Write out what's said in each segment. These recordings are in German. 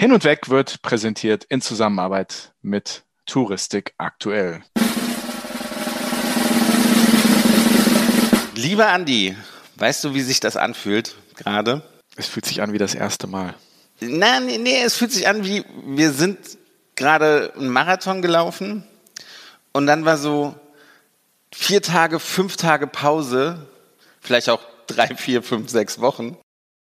Hin und Weg wird präsentiert in Zusammenarbeit mit Touristik aktuell. Lieber Andi, weißt du, wie sich das anfühlt gerade? Es fühlt sich an wie das erste Mal. Nein, nee, nee, es fühlt sich an wie, wir sind gerade einen Marathon gelaufen und dann war so vier Tage, fünf Tage Pause, vielleicht auch drei, vier, fünf, sechs Wochen.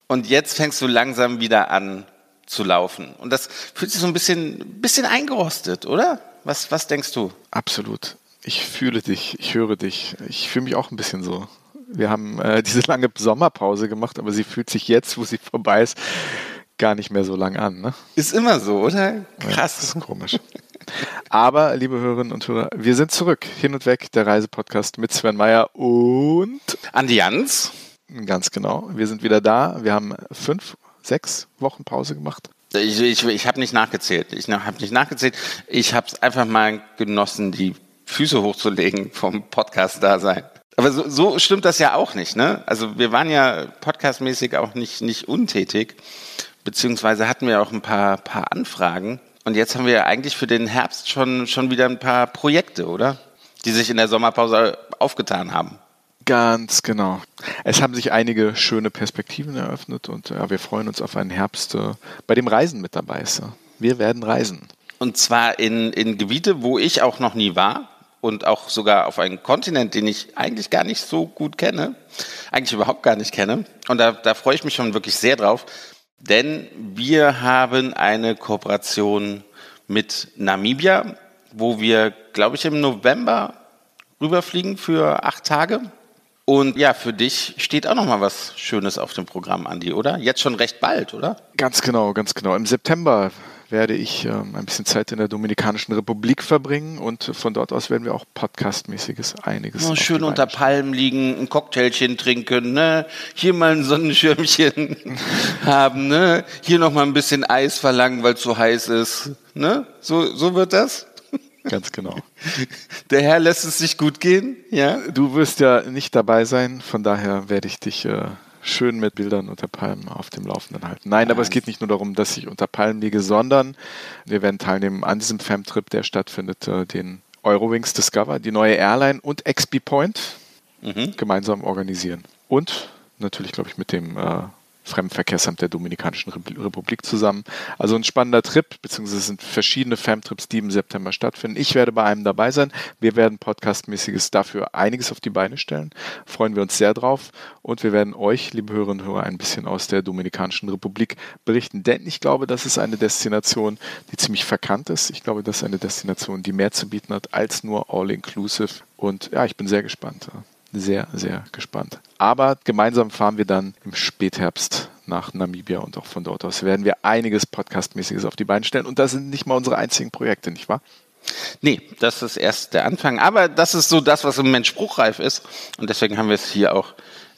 Und jetzt fängst du langsam wieder an, zu laufen. Und das fühlt sich so ein bisschen, bisschen eingerostet, oder? Was, was denkst du? Absolut. Ich fühle dich, ich höre dich. Ich fühle mich auch ein bisschen so. Wir haben äh, diese lange Sommerpause gemacht, aber sie fühlt sich jetzt, wo sie vorbei ist, gar nicht mehr so lang an. Ne? Ist immer so, oder? Krass. Ja, das ist komisch. Aber, liebe Hörerinnen und Hörer, wir sind zurück. Hin und weg, der Reisepodcast mit Sven Meyer und Andi Jans. Ganz genau. Wir sind wieder da. Wir haben fünf sechs Wochen Pause gemacht? Ich, ich, ich habe nicht nachgezählt. Ich habe nicht nachgezählt. Ich habe es einfach mal genossen, die Füße hochzulegen vom Podcast-Dasein. Aber so, so stimmt das ja auch nicht. Ne? Also wir waren ja podcastmäßig auch nicht, nicht untätig, beziehungsweise hatten wir auch ein paar, paar Anfragen. Und jetzt haben wir eigentlich für den Herbst schon, schon wieder ein paar Projekte, oder? Die sich in der Sommerpause aufgetan haben. Ganz genau. Es haben sich einige schöne Perspektiven eröffnet und ja, wir freuen uns auf einen Herbst, äh, bei dem Reisen mit dabei ist. Wir werden reisen. Und zwar in, in Gebiete, wo ich auch noch nie war und auch sogar auf einen Kontinent, den ich eigentlich gar nicht so gut kenne, eigentlich überhaupt gar nicht kenne. Und da, da freue ich mich schon wirklich sehr drauf, denn wir haben eine Kooperation mit Namibia, wo wir, glaube ich, im November rüberfliegen für acht Tage und ja, für dich steht auch noch mal was Schönes auf dem Programm, Andi, oder? Jetzt schon recht bald, oder? Ganz genau, ganz genau. Im September werde ich ähm, ein bisschen Zeit in der Dominikanischen Republik verbringen und von dort aus werden wir auch podcastmäßiges einiges. Oh, schön unter Palmen liegen, ein Cocktailchen trinken, ne? Hier mal ein Sonnenschirmchen haben, ne? Hier noch mal ein bisschen Eis verlangen, weil es so heiß ist, ne? So, so wird das? Ganz genau. Der Herr lässt es sich gut gehen, ja? Du wirst ja nicht dabei sein, von daher werde ich dich äh, schön mit Bildern unter Palmen auf dem Laufenden halten. Nein, aber es geht nicht nur darum, dass ich unter Palmen liege, sondern wir werden teilnehmen an diesem Fam-Trip, der stattfindet, äh, den Eurowings Discover, die neue Airline und XP Point mhm. gemeinsam organisieren. Und natürlich, glaube ich, mit dem äh, Fremdenverkehrsamt der Dominikanischen Republik zusammen. Also ein spannender Trip, beziehungsweise es sind verschiedene Fam-Trips, die im September stattfinden. Ich werde bei einem dabei sein. Wir werden podcastmäßiges dafür einiges auf die Beine stellen. Freuen wir uns sehr drauf. Und wir werden euch, liebe Hörerinnen und Hörer, ein bisschen aus der Dominikanischen Republik berichten. Denn ich glaube, das ist eine Destination, die ziemlich verkannt ist. Ich glaube, das ist eine Destination, die mehr zu bieten hat als nur All-Inclusive. Und ja, ich bin sehr gespannt sehr, sehr gespannt. Aber gemeinsam fahren wir dann im Spätherbst nach Namibia und auch von dort aus werden wir einiges Podcastmäßiges auf die Beine stellen. Und das sind nicht mal unsere einzigen Projekte, nicht wahr? Nee, das ist erst der Anfang. Aber das ist so das, was im Moment spruchreif ist. Und deswegen haben wir es hier auch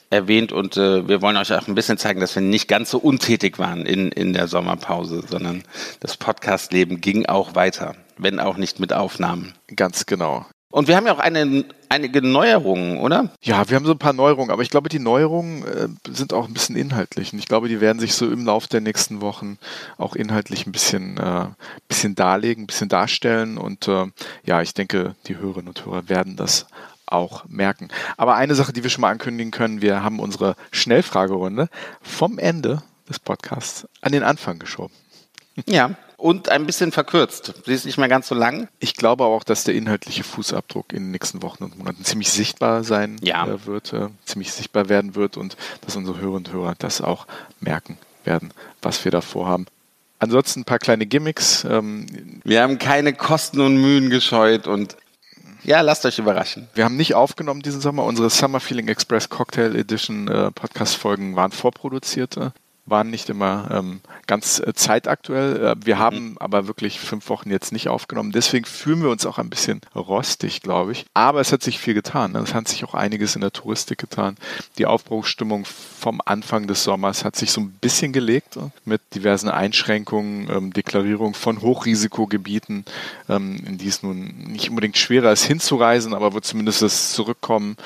erwähnt und äh, wir wollen euch auch ein bisschen zeigen, dass wir nicht ganz so untätig waren in, in der Sommerpause, sondern das Podcastleben ging auch weiter, wenn auch nicht mit Aufnahmen. Ganz genau. Und wir haben ja auch eine, einige Neuerungen, oder? Ja, wir haben so ein paar Neuerungen, aber ich glaube, die Neuerungen äh, sind auch ein bisschen inhaltlich. Und ich glaube, die werden sich so im Laufe der nächsten Wochen auch inhaltlich ein bisschen, äh, bisschen darlegen, ein bisschen darstellen. Und äh, ja, ich denke, die Hörerinnen und Hörer werden das auch merken. Aber eine Sache, die wir schon mal ankündigen können, wir haben unsere Schnellfragerunde vom Ende des Podcasts an den Anfang geschoben. Ja, und ein bisschen verkürzt. Sie ist nicht mehr ganz so lang. Ich glaube auch, dass der inhaltliche Fußabdruck in den nächsten Wochen und Monaten ziemlich sichtbar sein ja. Äh, wird, äh, ziemlich sichtbar werden wird und dass unsere Hörerinnen und Hörer das auch merken werden, was wir da vorhaben. Ansonsten ein paar kleine Gimmicks. Ähm, wir haben keine Kosten und Mühen gescheut und ja, lasst euch überraschen. Wir haben nicht aufgenommen diesen Sommer. Unsere Summer Feeling Express Cocktail Edition äh, Podcast-Folgen waren vorproduzierte waren nicht immer ähm, ganz äh, zeitaktuell. Äh, wir haben mhm. aber wirklich fünf Wochen jetzt nicht aufgenommen. Deswegen fühlen wir uns auch ein bisschen rostig, glaube ich. Aber es hat sich viel getan. Ne? Es hat sich auch einiges in der Touristik getan. Die Aufbruchsstimmung vom Anfang des Sommers hat sich so ein bisschen gelegt äh, mit diversen Einschränkungen, ähm, Deklarierung von Hochrisikogebieten, ähm, in die es nun nicht unbedingt schwerer ist hinzureisen, aber wo zumindest das Zurückkommen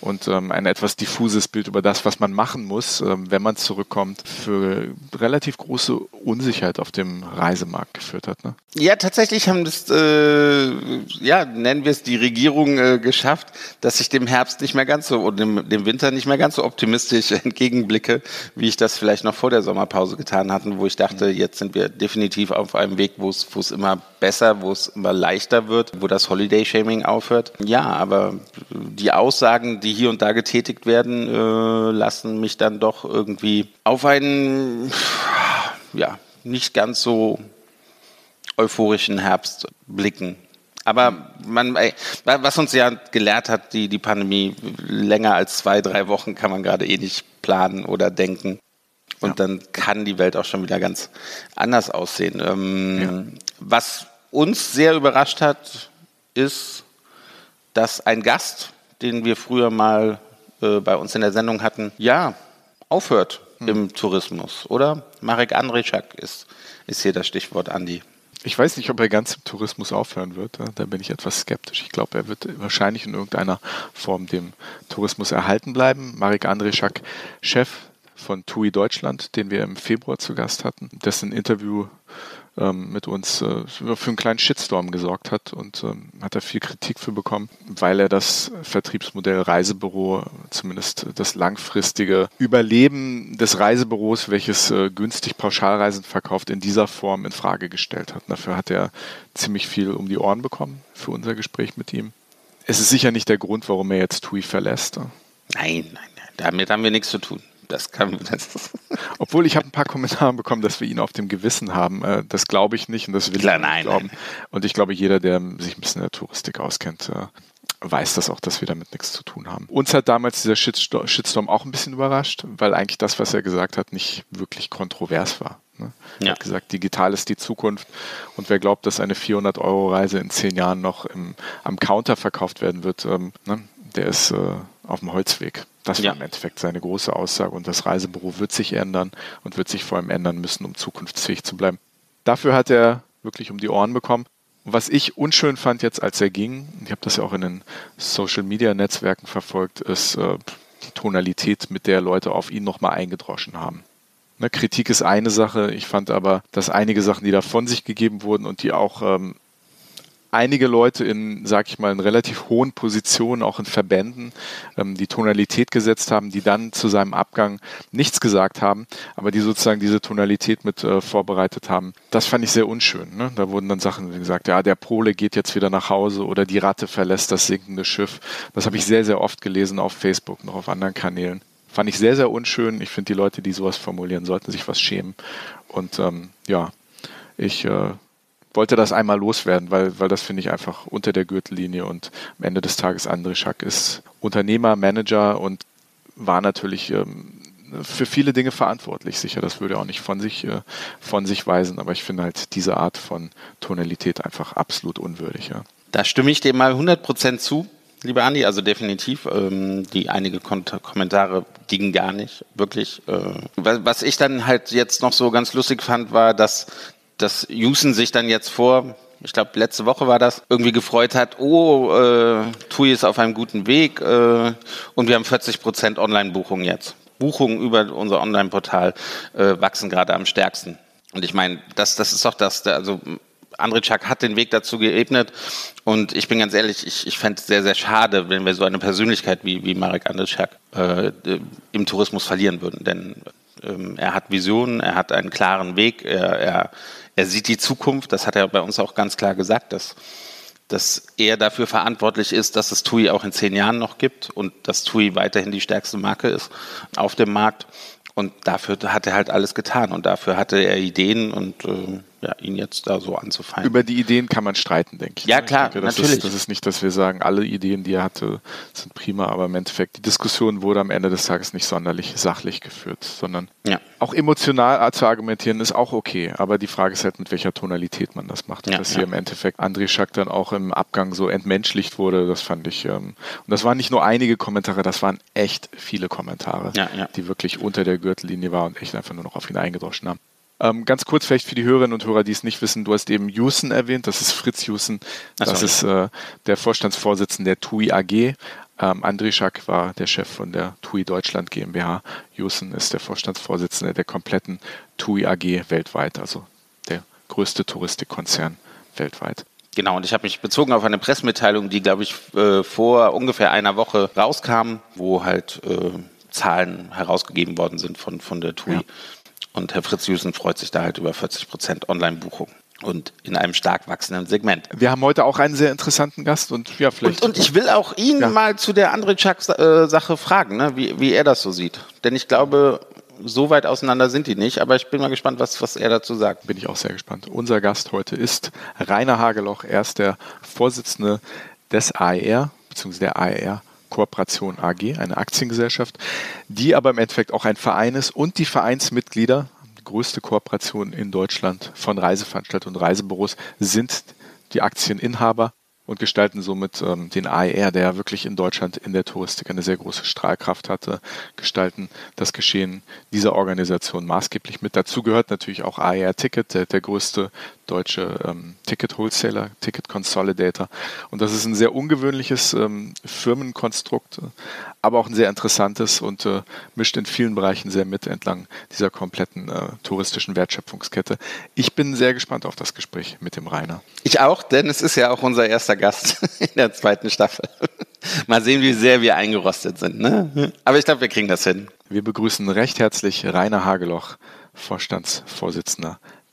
und ähm, ein etwas diffuses Bild über das, was man machen muss, ähm, wenn man zurückkommt, für relativ große Unsicherheit auf dem Reisemarkt geführt hat. Ne? Ja, tatsächlich haben das, äh, ja, nennen wir es die Regierung äh, geschafft, dass ich dem Herbst nicht mehr ganz so und dem, dem Winter nicht mehr ganz so optimistisch entgegenblicke, wie ich das vielleicht noch vor der Sommerpause getan hatte, wo ich dachte, mhm. jetzt sind wir definitiv auf einem Weg, wo es, wo es immer besser, wo es immer leichter wird, wo das Holiday-Shaming aufhört. Ja, aber die Aussagen, die hier und da getätigt werden, äh, lassen mich dann doch irgendwie auf einen, ja, nicht ganz so euphorischen Herbst blicken. Aber man, was uns ja gelehrt hat, die, die Pandemie, länger als zwei, drei Wochen kann man gerade eh nicht planen oder denken. Und ja. dann kann die Welt auch schon wieder ganz anders aussehen. Ähm, ja. Was uns sehr überrascht hat, ist, dass ein Gast, den wir früher mal äh, bei uns in der Sendung hatten, ja, aufhört hm. im Tourismus, oder? Marek Andrzejczak ist, ist hier das Stichwort, Andi. Ich weiß nicht, ob er ganz im Tourismus aufhören wird. Da bin ich etwas skeptisch. Ich glaube, er wird wahrscheinlich in irgendeiner Form dem Tourismus erhalten bleiben. Marek Andrzejczak, Chef von TUI Deutschland, den wir im Februar zu Gast hatten, dessen Interview ähm, mit uns äh, für einen kleinen Shitstorm gesorgt hat und ähm, hat er viel Kritik für bekommen, weil er das Vertriebsmodell Reisebüro, zumindest das langfristige Überleben des Reisebüros, welches äh, günstig Pauschalreisen verkauft, in dieser Form in Frage gestellt hat. Dafür hat er ziemlich viel um die Ohren bekommen für unser Gespräch mit ihm. Es ist sicher nicht der Grund, warum er jetzt TUI verlässt. Nein, nein, nein. Damit haben wir nichts zu tun. Das kann, das Obwohl ich habe ein paar Kommentare bekommen, dass wir ihn auf dem Gewissen haben. Äh, das glaube ich nicht und das will Klar, ich nicht nein, glauben. Nein. Und ich glaube, jeder, der sich ein bisschen in der Touristik auskennt, äh, weiß das auch, dass wir damit nichts zu tun haben. Uns hat damals dieser Shitstorm auch ein bisschen überrascht, weil eigentlich das, was er gesagt hat, nicht wirklich kontrovers war. Ne? Er hat gesagt, digital ist die Zukunft und wer glaubt, dass eine 400-Euro-Reise in zehn Jahren noch im, am Counter verkauft werden wird, ähm, ne? der ist äh, auf dem Holzweg. Das war ja. im Endeffekt seine große Aussage. Und das Reisebüro wird sich ändern und wird sich vor allem ändern müssen, um zukunftsfähig zu bleiben. Dafür hat er wirklich um die Ohren bekommen. Und was ich unschön fand jetzt, als er ging, ich habe das ja auch in den Social-Media-Netzwerken verfolgt, ist äh, die Tonalität, mit der Leute auf ihn nochmal eingedroschen haben. Ne, Kritik ist eine Sache. Ich fand aber, dass einige Sachen, die da von sich gegeben wurden und die auch ähm, einige Leute in, sag ich mal, in relativ hohen Positionen, auch in Verbänden, ähm, die Tonalität gesetzt haben, die dann zu seinem Abgang nichts gesagt haben, aber die sozusagen diese Tonalität mit äh, vorbereitet haben. Das fand ich sehr unschön. Ne? Da wurden dann Sachen gesagt, ja, der Pole geht jetzt wieder nach Hause oder die Ratte verlässt das sinkende Schiff. Das habe ich sehr, sehr oft gelesen auf Facebook, noch auf anderen Kanälen. Fand ich sehr, sehr unschön. Ich finde, die Leute, die sowas formulieren, sollten sich was schämen. Und ähm, ja, ich äh, wollte das einmal loswerden, weil, weil das finde ich einfach unter der Gürtellinie und am Ende des Tages André Schack ist Unternehmer, Manager und war natürlich ähm, für viele Dinge verantwortlich. Sicher, das würde auch nicht von sich, äh, von sich weisen, aber ich finde halt diese Art von Tonalität einfach absolut unwürdig. Ja. Da stimme ich dir mal 100% zu, lieber Andi, also definitiv. Ähm, die einige Kon Kommentare gingen gar nicht, wirklich. Äh, was ich dann halt jetzt noch so ganz lustig fand, war, dass dass Jusen sich dann jetzt vor, ich glaube letzte Woche war das, irgendwie gefreut hat, oh, äh, TUI ist auf einem guten Weg äh, und wir haben 40 Prozent Online-Buchungen jetzt. Buchungen über unser Online-Portal äh, wachsen gerade am stärksten. Und ich meine, das, das ist doch das, also André Czak hat den Weg dazu geebnet und ich bin ganz ehrlich, ich, ich fände es sehr, sehr schade, wenn wir so eine Persönlichkeit wie, wie Marek Andrzejczak äh, im Tourismus verlieren würden, denn ähm, er hat Visionen, er hat einen klaren Weg, er, er er sieht die Zukunft, das hat er bei uns auch ganz klar gesagt, dass, dass er dafür verantwortlich ist, dass es TUI auch in zehn Jahren noch gibt und dass TUI weiterhin die stärkste Marke ist auf dem Markt. Und dafür hat er halt alles getan und dafür hatte er Ideen und äh, ja, ihn jetzt da so anzufallen. Über die Ideen kann man streiten, denke ich. Ja, klar, ich denke, das natürlich. Ist, das ist nicht, dass wir sagen, alle Ideen, die er hatte, sind prima, aber im Endeffekt, die Diskussion wurde am Ende des Tages nicht sonderlich sachlich geführt, sondern ja. auch emotional zu argumentieren ist auch okay, aber die Frage ist halt, mit welcher Tonalität man das macht. Ja, dass ja. hier im Endeffekt André Schack dann auch im Abgang so entmenschlicht wurde, das fand ich, ähm, und das waren nicht nur einige Kommentare, das waren echt viele Kommentare, die wirklich unter der Gürtellinie waren und echt einfach nur noch auf ihn eingedroschen haben. Ähm, ganz kurz vielleicht für die Hörerinnen und Hörer, die es nicht wissen, du hast eben Jusen erwähnt, das ist Fritz Jusen, das ist äh, der Vorstandsvorsitzende der TUI AG, Ähm, André Schack war der Chef von der TUI Deutschland GmbH. Jussen ist der Vorstandsvorsitzende der kompletten TUI AG weltweit, also der größte Touristikkonzern weltweit. Genau, und ich habe mich bezogen auf eine Pressemitteilung, die, glaube ich, äh, vor ungefähr einer Woche rauskam, wo halt äh, Zahlen herausgegeben worden sind von, von der TUI. Ja. Und Herr Fritz Jusen freut sich da halt über 40 Prozent Online-Buchung und in einem stark wachsenden Segment. Wir haben heute auch einen sehr interessanten Gast und ja, vielleicht. Und, und ich will auch ihn ja. mal zu der Andrzejczak-Sache fragen, ne, wie, wie er das so sieht. Denn ich glaube, so weit auseinander sind die nicht, aber ich bin mal gespannt, was, was er dazu sagt. Bin ich auch sehr gespannt. Unser Gast heute ist Rainer Hageloch. Er ist der Vorsitzende des AER, beziehungsweise der AER Kooperation AG, eine Aktiengesellschaft, die aber im Endeffekt auch ein Verein ist und die Vereinsmitglieder, die größte Kooperation in Deutschland von Reiseveranstaltern und Reisebüros, sind die Aktieninhaber und gestalten somit ähm, den AER, der wirklich in Deutschland in der Touristik eine sehr große Strahlkraft hatte, gestalten das Geschehen dieser Organisation maßgeblich mit. Dazu gehört natürlich auch AER Ticket, der, der größte deutsche ähm, Ticket Wholesaler, Ticket Consolidator. Und das ist ein sehr ungewöhnliches ähm, Firmenkonstrukt, aber auch ein sehr interessantes und äh, mischt in vielen Bereichen sehr mit entlang dieser kompletten äh, touristischen Wertschöpfungskette. Ich bin sehr gespannt auf das Gespräch mit dem Rainer. Ich auch, denn es ist ja auch unser erster Gast in der zweiten Staffel. Mal sehen, wie sehr wir eingerostet sind. Ne? Aber ich glaube, wir kriegen das hin. Wir begrüßen recht herzlich Rainer Hageloch, Vorstandsvorsitzender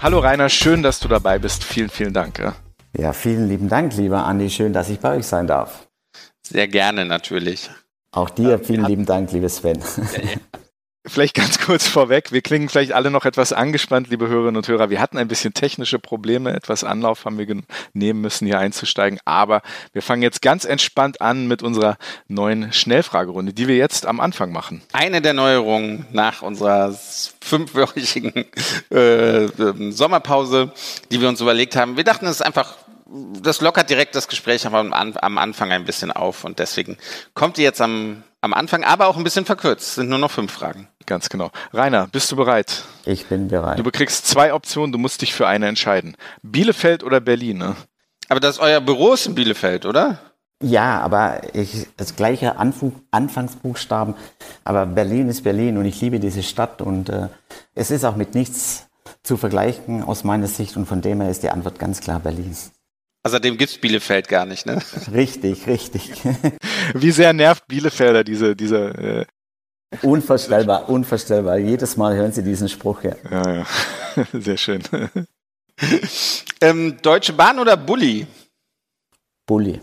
Hallo Rainer, schön, dass du dabei bist. Vielen, vielen Dank. Ja, ja vielen lieben Dank, lieber Andi. Schön, dass ich bei euch sein darf. Sehr gerne, natürlich. Auch dir vielen lieben Dank, liebe Sven. Ja, ja. Vielleicht ganz kurz vorweg, wir klingen vielleicht alle noch etwas angespannt, liebe Hörerinnen und Hörer. Wir hatten ein bisschen technische Probleme, etwas Anlauf haben wir nehmen müssen, hier einzusteigen. Aber wir fangen jetzt ganz entspannt an mit unserer neuen Schnellfragerunde, die wir jetzt am Anfang machen. Eine der Neuerungen nach unserer fünfwöchigen äh, Sommerpause, die wir uns überlegt haben. Wir dachten, es ist einfach das lockert direkt das Gespräch am, am Anfang ein bisschen auf und deswegen kommt die jetzt am, am Anfang, aber auch ein bisschen verkürzt. Es sind nur noch fünf Fragen. Ganz genau. Rainer, bist du bereit? Ich bin bereit. Du bekriegst zwei Optionen, du musst dich für eine entscheiden. Bielefeld oder Berlin, ne? Aber das ist euer Büro ist in Bielefeld, oder? Ja, aber ich, das gleiche Anfang, Anfangsbuchstaben. Aber Berlin ist Berlin und ich liebe diese Stadt und äh, es ist auch mit nichts zu vergleichen aus meiner Sicht und von dem her ist die Antwort ganz klar Berlin. Außerdem gibt es Bielefeld gar nicht, ne? Richtig, richtig. Wie sehr nervt Bielefelder diese, diese äh Unvorstellbar, unvorstellbar. Jedes Mal hören Sie diesen Spruch, ja. Ja, ja. Sehr schön. ähm, Deutsche Bahn oder Bulli? Bulli.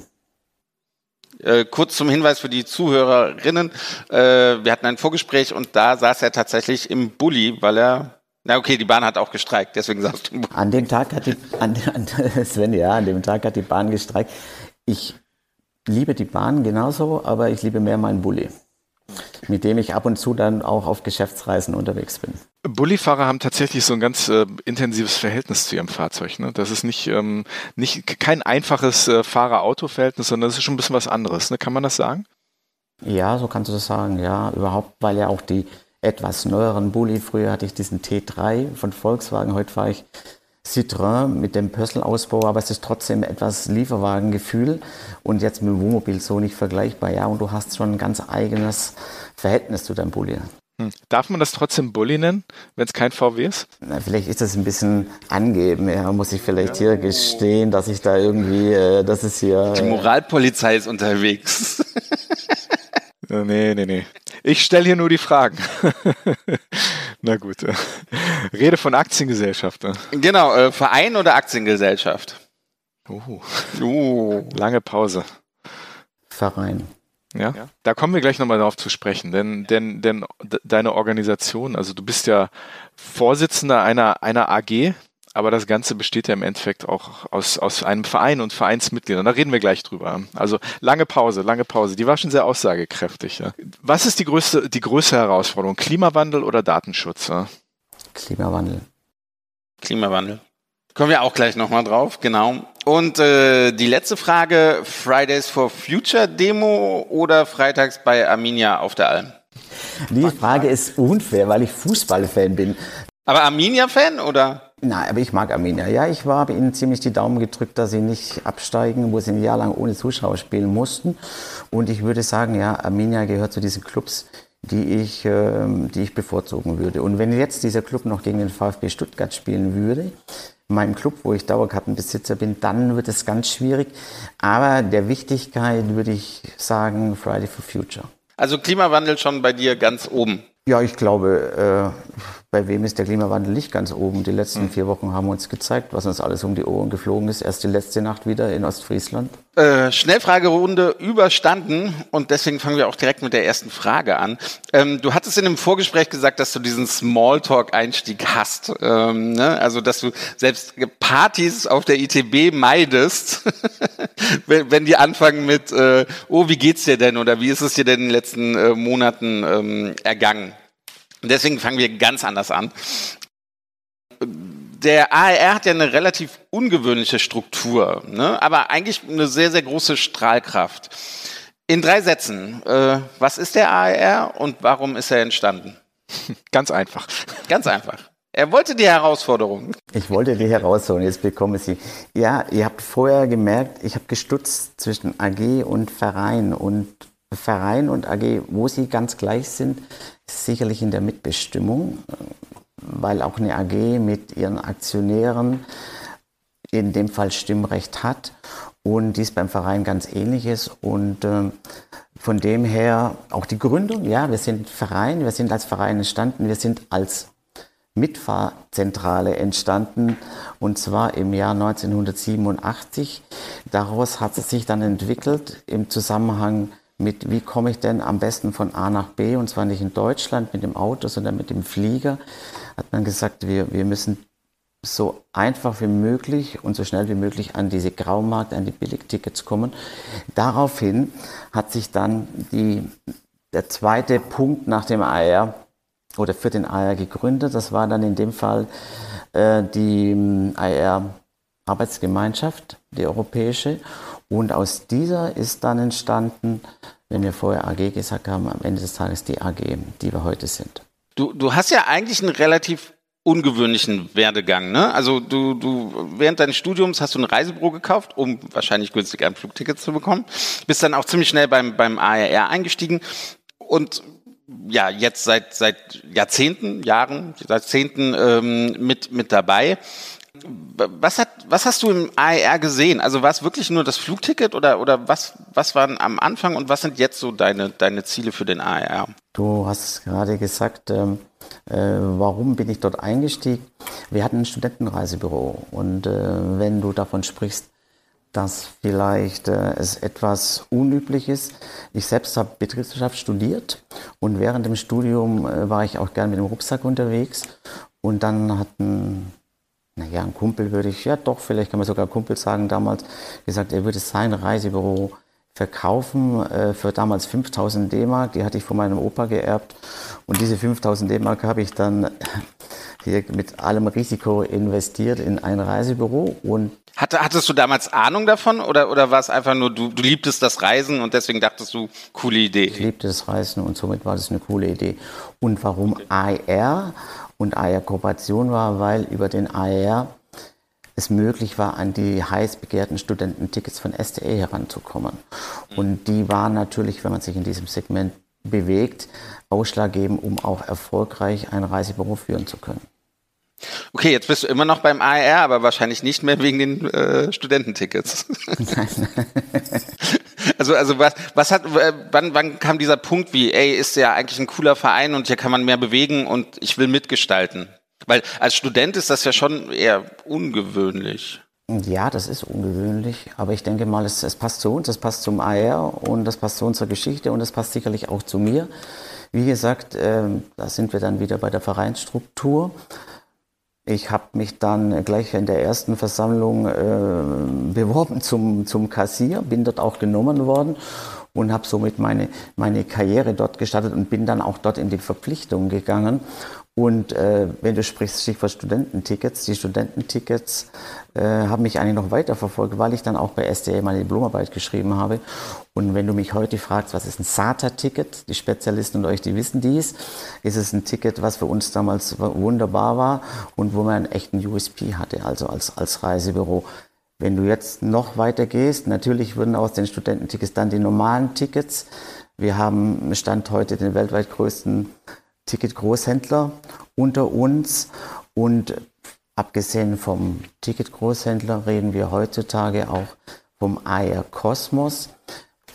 Äh, kurz zum Hinweis für die Zuhörerinnen. Äh, wir hatten ein Vorgespräch und da saß er tatsächlich im Bulli, weil er na okay, die Bahn hat auch gestreikt, deswegen sagst du. An dem Tag hat die, an, an, Sven, ja, an dem Tag hat die Bahn gestreikt. Ich liebe die Bahn genauso, aber ich liebe mehr meinen Bulli, mit dem ich ab und zu dann auch auf Geschäftsreisen unterwegs bin. Bullifahrer haben tatsächlich so ein ganz äh, intensives Verhältnis zu ihrem Fahrzeug. Ne? Das ist nicht, ähm, nicht kein einfaches äh, Fahrer-Auto-Verhältnis, sondern das ist schon ein bisschen was anderes. Ne? Kann man das sagen? Ja, so kannst du das sagen. Ja, überhaupt, weil ja auch die etwas neueren Bulli. Früher hatte ich diesen T3 von Volkswagen, heute fahre ich Citroën mit dem Pössl-Ausbau, aber es ist trotzdem etwas Lieferwagengefühl und jetzt mit dem Wohnmobil so nicht vergleichbar. Ja, und du hast schon ein ganz eigenes Verhältnis zu deinem Bulli. Hm. Darf man das trotzdem Bulli nennen, wenn es kein VW ist? Na, vielleicht ist das ein bisschen angeben. Ja, muss ich vielleicht ja. hier gestehen, dass ich da irgendwie, äh, das ist hier. Die Moralpolizei ist unterwegs. nee, nee, nee. Ich stelle hier nur die Fragen. Na gut. Rede von Aktiengesellschaft. Ne? Genau, äh, Verein oder Aktiengesellschaft? Uh. uh. Lange Pause. Verein. Ja? ja, da kommen wir gleich nochmal darauf zu sprechen, denn, denn, denn deine Organisation, also du bist ja Vorsitzender einer, einer AG, aber das Ganze besteht ja im Endeffekt auch aus, aus einem Verein und Vereinsmitgliedern. Da reden wir gleich drüber. Also lange Pause, lange Pause. Die war schon sehr aussagekräftig. Ja. Was ist die größte, die größte Herausforderung? Klimawandel oder Datenschutz? Ja? Klimawandel. Klimawandel. Kommen wir auch gleich nochmal drauf, genau. Und äh, die letzte Frage, Fridays for Future Demo oder freitags bei Arminia auf der Alm? Die Frage ist unfair, weil ich Fußballfan bin. Aber Arminia-Fan oder? Nein, aber ich mag Arminia. Ja, ich war, habe ihnen ziemlich die Daumen gedrückt, dass sie nicht absteigen, wo sie ein Jahr lang ohne Zuschauer spielen mussten. Und ich würde sagen, ja, Arminia gehört zu diesen Clubs, die ich, äh, die ich bevorzugen würde. Und wenn jetzt dieser Club noch gegen den VfB Stuttgart spielen würde, meinem Club, wo ich Dauerkartenbesitzer bin, dann wird es ganz schwierig. Aber der Wichtigkeit würde ich sagen Friday for Future. Also Klimawandel schon bei dir ganz oben. Ja, ich glaube, äh, bei wem ist der Klimawandel nicht ganz oben? Die letzten hm. vier Wochen haben uns gezeigt, was uns alles um die Ohren geflogen ist. Erst die letzte Nacht wieder in Ostfriesland. Äh, Schnellfragerunde überstanden und deswegen fangen wir auch direkt mit der ersten Frage an. Ähm, du hattest in dem Vorgespräch gesagt, dass du diesen Smalltalk-Einstieg hast. Ähm, ne? Also, dass du selbst Partys auf der ITB meidest, wenn, wenn, die anfangen mit, äh, oh, wie geht's dir denn oder wie ist es dir denn in den letzten äh, Monaten ähm, ergangen? Deswegen fangen wir ganz anders an. Der ARR hat ja eine relativ ungewöhnliche Struktur, ne? aber eigentlich eine sehr, sehr große Strahlkraft. In drei Sätzen, äh, was ist der ARR und warum ist er entstanden? Ganz einfach. Ganz einfach. Er wollte die Herausforderung. Ich wollte die Herausforderung, jetzt bekomme ich sie. Ja, ihr habt vorher gemerkt, ich habe gestutzt zwischen AG und Verein und Verein und AG, wo sie ganz gleich sind, sicherlich in der Mitbestimmung, weil auch eine AG mit ihren Aktionären in dem Fall Stimmrecht hat und dies beim Verein ganz ähnlich ist. Und äh, von dem her auch die Gründung, ja, wir sind Verein, wir sind als Verein entstanden, wir sind als Mitfahrzentrale entstanden und zwar im Jahr 1987. Daraus hat es sich dann entwickelt im Zusammenhang mit, wie komme ich denn am besten von A nach B und zwar nicht in Deutschland mit dem Auto, sondern mit dem Flieger, hat man gesagt, wir, wir müssen so einfach wie möglich und so schnell wie möglich an diese Graumarkt, an die Billigtickets kommen. Daraufhin hat sich dann die, der zweite Punkt nach dem AR oder für den AR gegründet. Das war dann in dem Fall äh, die ähm, AR Arbeitsgemeinschaft, die europäische. Und aus dieser ist dann entstanden, wenn wir vorher AG gesagt haben, am Ende des Tages die AG, die wir heute sind. Du, du hast ja eigentlich einen relativ ungewöhnlichen Werdegang. Ne? Also du, du während deines Studiums hast du ein Reisebüro gekauft, um wahrscheinlich günstig ein Flugticket zu bekommen. Bist dann auch ziemlich schnell beim, beim ARR eingestiegen und ja, jetzt seit, seit Jahrzehnten, Jahren, Jahrzehnten ähm, mit, mit dabei. Was, hat, was hast du im AER gesehen? Also war es wirklich nur das Flugticket oder, oder was, was waren am Anfang und was sind jetzt so deine, deine Ziele für den AER? Du hast gerade gesagt, ähm, äh, warum bin ich dort eingestiegen? Wir hatten ein Studentenreisebüro und äh, wenn du davon sprichst, dass vielleicht äh, es etwas unüblich ist. Ich selbst habe Betriebswirtschaft studiert und während dem Studium äh, war ich auch gern mit dem Rucksack unterwegs und dann hatten naja, ein Kumpel würde ich, ja doch, vielleicht kann man sogar Kumpel sagen, damals gesagt, er würde sein Reisebüro verkaufen äh, für damals 5000 D-Mark. Die hatte ich von meinem Opa geerbt. Und diese 5000 D-Mark habe ich dann hier mit allem Risiko investiert in ein Reisebüro. Und Hatte, hattest du damals Ahnung davon oder, oder war es einfach nur, du, du liebtest das Reisen und deswegen dachtest du, coole Idee? Ich liebte das Reisen und somit war das eine coole Idee. Und warum AR? Und AR-Kooperation war, weil über den AR es möglich war, an die heiß begehrten Studententickets von STE heranzukommen. Und die waren natürlich, wenn man sich in diesem Segment bewegt, ausschlaggebend, um auch erfolgreich ein Reisebüro führen zu können. Okay, jetzt bist du immer noch beim AR, aber wahrscheinlich nicht mehr wegen den äh, Studententickets. Nein. Also, also was, was hat, wann, wann kam dieser Punkt wie, ey, ist ja eigentlich ein cooler Verein und hier kann man mehr bewegen und ich will mitgestalten? Weil als Student ist das ja schon eher ungewöhnlich. Ja, das ist ungewöhnlich, aber ich denke mal, es, es passt zu uns, es passt zum AR und das passt zu unserer Geschichte und es passt sicherlich auch zu mir. Wie gesagt, äh, da sind wir dann wieder bei der Vereinsstruktur. Ich habe mich dann gleich in der ersten Versammlung äh, beworben zum, zum Kassier, bin dort auch genommen worden und habe somit meine, meine Karriere dort gestartet und bin dann auch dort in die Verpflichtung gegangen. Und äh, wenn du sprichst, Stichwort Studententickets, die Studententickets äh, haben mich eigentlich noch weiter verfolgt, weil ich dann auch bei SDA meine Diplomarbeit geschrieben habe. Und wenn du mich heute fragst, was ist ein SATA-Ticket, die Spezialisten und euch, die wissen dies, ist es ein Ticket, was für uns damals wunderbar war und wo man einen echten USP hatte, also als, als Reisebüro. Wenn du jetzt noch weiter gehst, natürlich würden aus den Studententickets dann die normalen Tickets. Wir haben Stand heute den weltweit größten Ticket-Großhändler unter uns und abgesehen vom Ticket-Großhändler reden wir heutzutage auch vom AR Kosmos.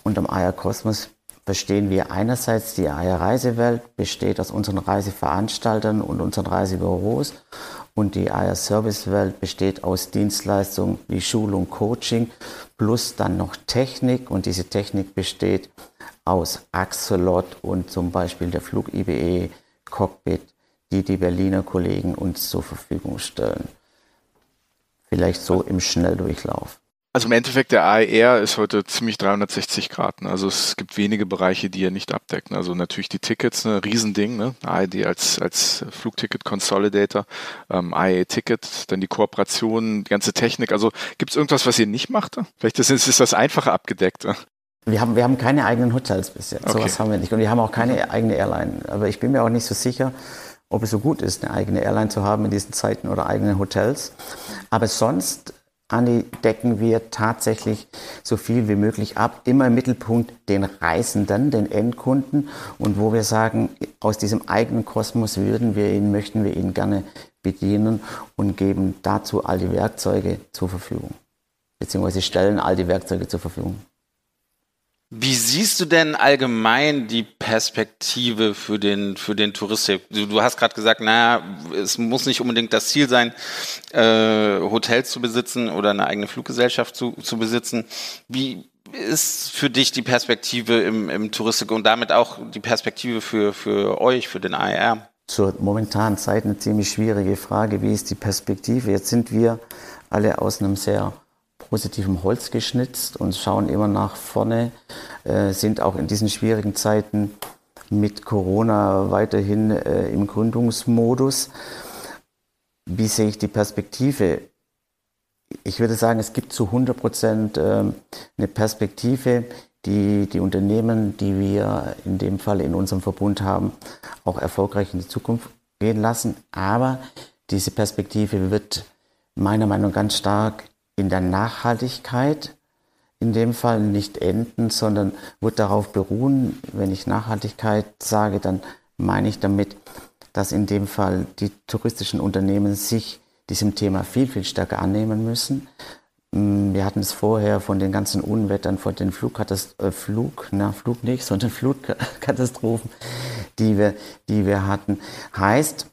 Und am AR Kosmos verstehen wir einerseits die AR Reisewelt, besteht aus unseren Reiseveranstaltern und unseren Reisebüros und die AR Service Welt besteht aus Dienstleistungen wie Schulung, Coaching plus dann noch Technik und diese Technik besteht aus Axolot und zum Beispiel der Flug IBE Cockpit, die die Berliner Kollegen uns zur Verfügung stellen. Vielleicht so im Schnelldurchlauf. Also im Endeffekt, der AER ist heute ziemlich 360 Grad. Ne? Also es gibt wenige Bereiche, die er nicht abdeckt. Ne? Also natürlich die Tickets, ne? Riesending, ne? AED als, als Flugticket Consolidator, ähm, IAE Ticket, dann die Kooperation, die ganze Technik. Also gibt es irgendwas, was ihr nicht macht? Vielleicht ist, ist das einfacher abgedeckt. Wir haben, wir haben keine eigenen Hotels bis jetzt. Okay. Sowas haben wir nicht. Und wir haben auch keine eigene Airline. Aber ich bin mir auch nicht so sicher, ob es so gut ist, eine eigene Airline zu haben in diesen Zeiten oder eigene Hotels. Aber sonst, Andi, decken wir tatsächlich so viel wie möglich ab. Immer im Mittelpunkt den Reisenden, den Endkunden. Und wo wir sagen, aus diesem eigenen Kosmos würden wir ihn, möchten wir ihn gerne bedienen und geben dazu all die Werkzeuge zur Verfügung. Beziehungsweise stellen all die Werkzeuge zur Verfügung. Wie siehst du denn allgemein die Perspektive für den, für den Touristik? Du, du hast gerade gesagt, naja, es muss nicht unbedingt das Ziel sein, äh, Hotels zu besitzen oder eine eigene Fluggesellschaft zu, zu besitzen. Wie ist für dich die Perspektive im, im Touristik und damit auch die Perspektive für, für euch, für den AER? Zur momentanen Zeit eine ziemlich schwierige Frage. Wie ist die Perspektive? Jetzt sind wir alle aus einem sehr positivem Holz geschnitzt und schauen immer nach vorne, äh, sind auch in diesen schwierigen Zeiten mit Corona weiterhin äh, im Gründungsmodus. Wie sehe ich die Perspektive? Ich würde sagen, es gibt zu 100 Prozent äh, eine Perspektive, die die Unternehmen, die wir in dem Fall in unserem Verbund haben, auch erfolgreich in die Zukunft gehen lassen. Aber diese Perspektive wird meiner Meinung nach ganz stark in der Nachhaltigkeit in dem Fall nicht enden, sondern wird darauf beruhen, wenn ich Nachhaltigkeit sage, dann meine ich damit, dass in dem Fall die touristischen Unternehmen sich diesem Thema viel, viel stärker annehmen müssen. Mm, wir hatten es vorher von den ganzen Unwettern, von den Flugkatastrophen, äh, Flug, na, Flug nicht, sondern Flutkatastrophen, die wir, die wir hatten. Heißt,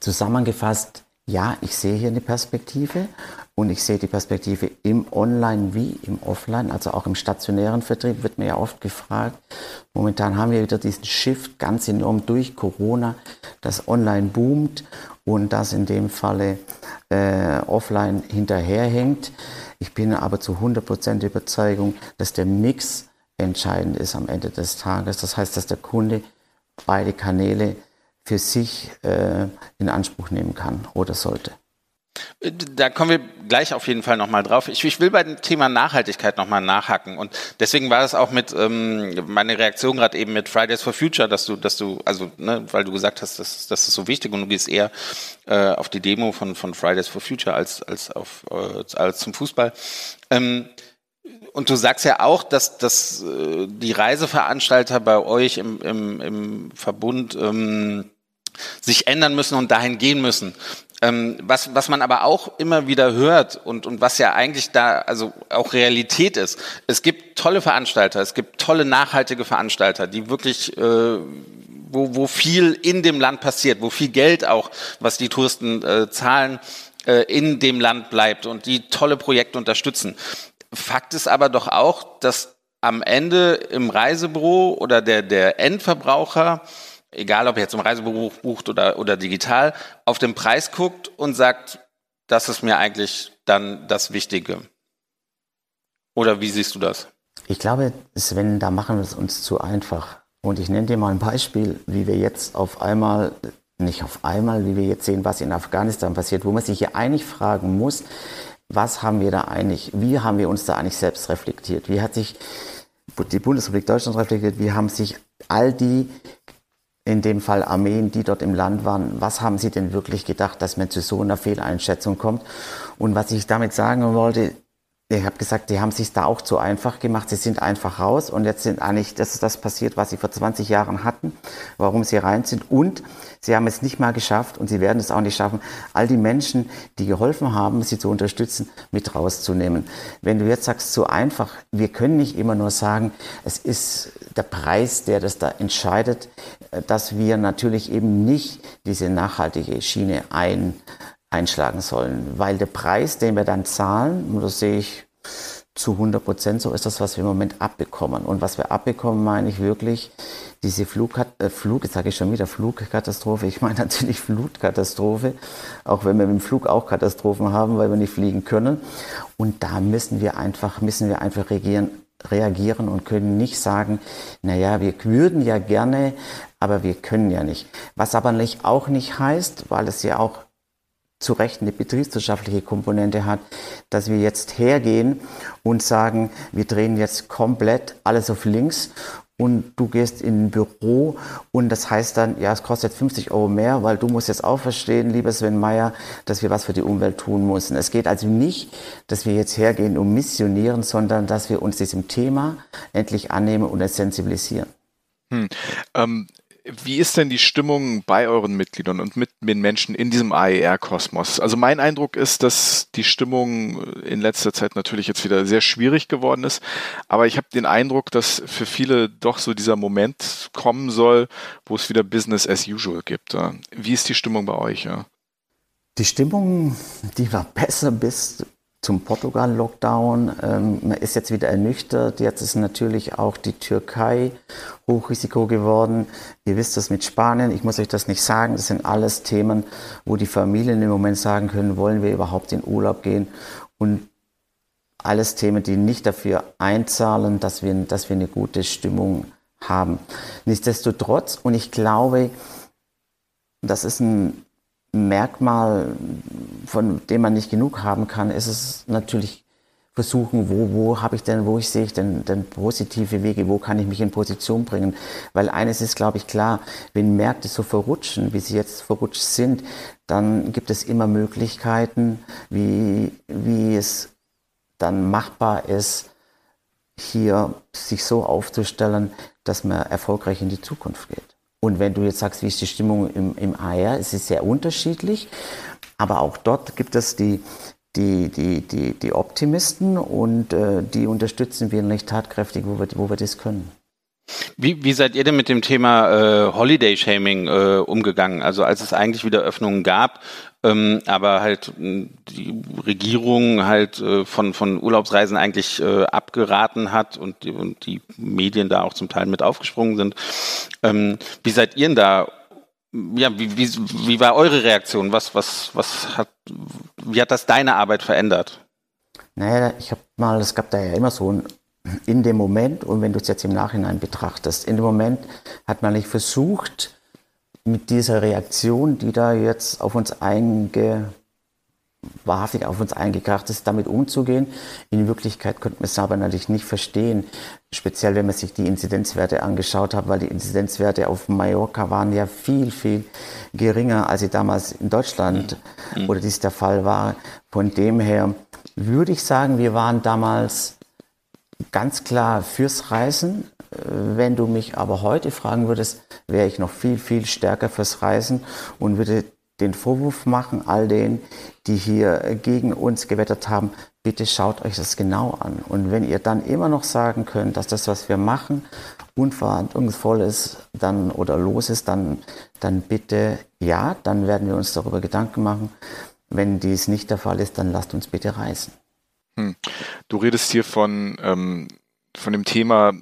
zusammengefasst, ja, ich sehe hier eine Perspektive und ich sehe die Perspektive im Online wie im Offline, also auch im stationären Vertrieb wird mir ja oft gefragt. Momentan haben wir wieder diesen Shift ganz enorm durch Corona, das Online boomt und das in dem Falle äh, offline hinterherhängt. Ich bin aber zu 100% Überzeugung, dass der Mix entscheidend ist am Ende des Tages. Das heißt, dass der Kunde beide Kanäle für sich äh, in Anspruch nehmen kann oder sollte. Da kommen wir gleich auf jeden Fall nochmal drauf. Ich, ich, will bei dem Thema Nachhaltigkeit nochmal nachhaken. Und deswegen war es auch mit ähm, meine Reaktion gerade eben mit Fridays for Future, dass du, dass du, also, ne, weil du gesagt hast, das, das ist so wichtig und du gehst eher äh, auf die Demo von, von Fridays for Future als, als, auf, äh, als zum Fußball. Ähm, und du sagst ja auch, dass, dass äh, die Reiseveranstalter bei euch im, im, im Verbund ähm, sich ändern müssen und dahin gehen müssen. Ähm, was, was man aber auch immer wieder hört und, und was ja eigentlich da also auch Realität ist, es gibt tolle Veranstalter, es gibt tolle nachhaltige Veranstalter, die wirklich, äh, wo, wo viel in dem Land passiert, wo viel Geld auch, was die Touristen äh, zahlen, äh, in dem Land bleibt und die tolle Projekte unterstützen. Fakt ist aber doch auch, dass am Ende im Reisebüro oder der, der Endverbraucher egal ob er jetzt im Reisebuch bucht oder, oder digital, auf den Preis guckt und sagt, das ist mir eigentlich dann das Wichtige. Oder wie siehst du das? Ich glaube, Sven, da machen wir es uns zu einfach. Und ich nenne dir mal ein Beispiel, wie wir jetzt auf einmal, nicht auf einmal, wie wir jetzt sehen, was in Afghanistan passiert, wo man sich ja eigentlich fragen muss, was haben wir da eigentlich, wie haben wir uns da eigentlich selbst reflektiert? Wie hat sich die Bundesrepublik Deutschland reflektiert? Wie haben sich all die, in dem Fall Armeen, die dort im Land waren, was haben sie denn wirklich gedacht, dass man zu so einer Fehleinschätzung kommt? Und was ich damit sagen wollte, ich habe gesagt, die haben sich da auch zu einfach gemacht. Sie sind einfach raus und jetzt sind eigentlich, das ist das passiert, was sie vor 20 Jahren hatten, warum sie rein sind. Und sie haben es nicht mal geschafft und sie werden es auch nicht schaffen, all die Menschen, die geholfen haben, sie zu unterstützen, mit rauszunehmen. Wenn du jetzt sagst, zu einfach, wir können nicht immer nur sagen, es ist der Preis, der das da entscheidet, dass wir natürlich eben nicht diese nachhaltige Schiene ein einschlagen sollen. Weil der Preis, den wir dann zahlen, und das sehe ich zu 100 Prozent, so ist das, was wir im Moment abbekommen. Und was wir abbekommen, meine ich wirklich, diese Flug, äh, Flug jetzt sage ich schon wieder Flugkatastrophe, ich meine natürlich Flutkatastrophe, auch wenn wir mit dem Flug auch Katastrophen haben, weil wir nicht fliegen können. Und da müssen wir einfach, müssen wir einfach reagieren, reagieren und können nicht sagen, naja, wir würden ja gerne, aber wir können ja nicht. Was aber nicht, auch nicht heißt, weil es ja auch zu Recht eine betriebswirtschaftliche Komponente hat, dass wir jetzt hergehen und sagen, wir drehen jetzt komplett alles auf links und du gehst in ein Büro und das heißt dann, ja, es kostet 50 Euro mehr, weil du musst jetzt auch verstehen, lieber Sven Meyer, dass wir was für die Umwelt tun müssen. Es geht also nicht, dass wir jetzt hergehen und missionieren, sondern dass wir uns diesem Thema endlich annehmen und es sensibilisieren. Hm. Ähm, wie ist denn die Stimmung bei euren Mitgliedern und mit den Menschen in diesem AER-Kosmos? Also mein Eindruck ist, dass die Stimmung in letzter Zeit natürlich jetzt wieder sehr schwierig geworden ist, aber ich habe den Eindruck, dass für viele doch so dieser Moment kommen soll, wo es wieder Business as usual gibt. Wie ist die Stimmung bei euch? Die Stimmung, die war besser bis zum Portugal-Lockdown. Ähm, man ist jetzt wieder ernüchtert. Jetzt ist natürlich auch die Türkei Hochrisiko geworden. Ihr wisst das mit Spanien. Ich muss euch das nicht sagen. Das sind alles Themen, wo die Familien im Moment sagen können, wollen wir überhaupt in Urlaub gehen? Und alles Themen, die nicht dafür einzahlen, dass wir, dass wir eine gute Stimmung haben. Nichtsdestotrotz, und ich glaube, das ist ein Merkmal, von dem man nicht genug haben kann, ist es natürlich versuchen, wo, wo habe ich denn, wo ich sehe ich denn, denn positive Wege, wo kann ich mich in Position bringen? Weil eines ist, glaube ich, klar, wenn Märkte so verrutschen, wie sie jetzt verrutscht sind, dann gibt es immer Möglichkeiten, wie, wie es dann machbar ist, hier sich so aufzustellen, dass man erfolgreich in die Zukunft geht. Und wenn du jetzt sagst, wie ist die Stimmung im, im AR, es ist sehr unterschiedlich. Aber auch dort gibt es die, die, die, die, die Optimisten und äh, die unterstützen wir nicht tatkräftig, wo wir, wo wir das können. Wie, wie seid ihr denn mit dem Thema äh, Holiday Shaming äh, umgegangen? Also als es eigentlich wieder Öffnungen gab, ähm, aber halt die Regierung halt äh, von, von Urlaubsreisen eigentlich äh, abgeraten hat und die, und die Medien da auch zum Teil mit aufgesprungen sind. Ähm, wie seid ihr denn da? Ja, wie, wie, wie war eure Reaktion? Was, was, was hat, wie hat das deine Arbeit verändert? Naja, ich habe mal, es gab da ja immer so ein in dem Moment, und wenn du es jetzt im Nachhinein betrachtest, in dem Moment hat man nicht versucht, mit dieser Reaktion, die da jetzt auf uns einge wahrhaftig auf uns eingekracht ist, damit umzugehen. In Wirklichkeit konnte man es aber natürlich nicht verstehen, speziell wenn man sich die Inzidenzwerte angeschaut hat, weil die Inzidenzwerte auf Mallorca waren ja viel, viel geringer, als sie damals in Deutschland mhm. oder dies der Fall war. Von dem her würde ich sagen, wir waren damals ganz klar fürs Reisen. Wenn du mich aber heute fragen würdest, wäre ich noch viel, viel stärker fürs Reisen und würde den Vorwurf machen, all denen, die hier gegen uns gewettert haben, bitte schaut euch das genau an. Und wenn ihr dann immer noch sagen könnt, dass das, was wir machen, unverantwortungsvoll ist dann, oder los ist, dann, dann bitte ja, dann werden wir uns darüber Gedanken machen. Wenn dies nicht der Fall ist, dann lasst uns bitte reisen. Hm. Du redest hier von ähm, von dem Thema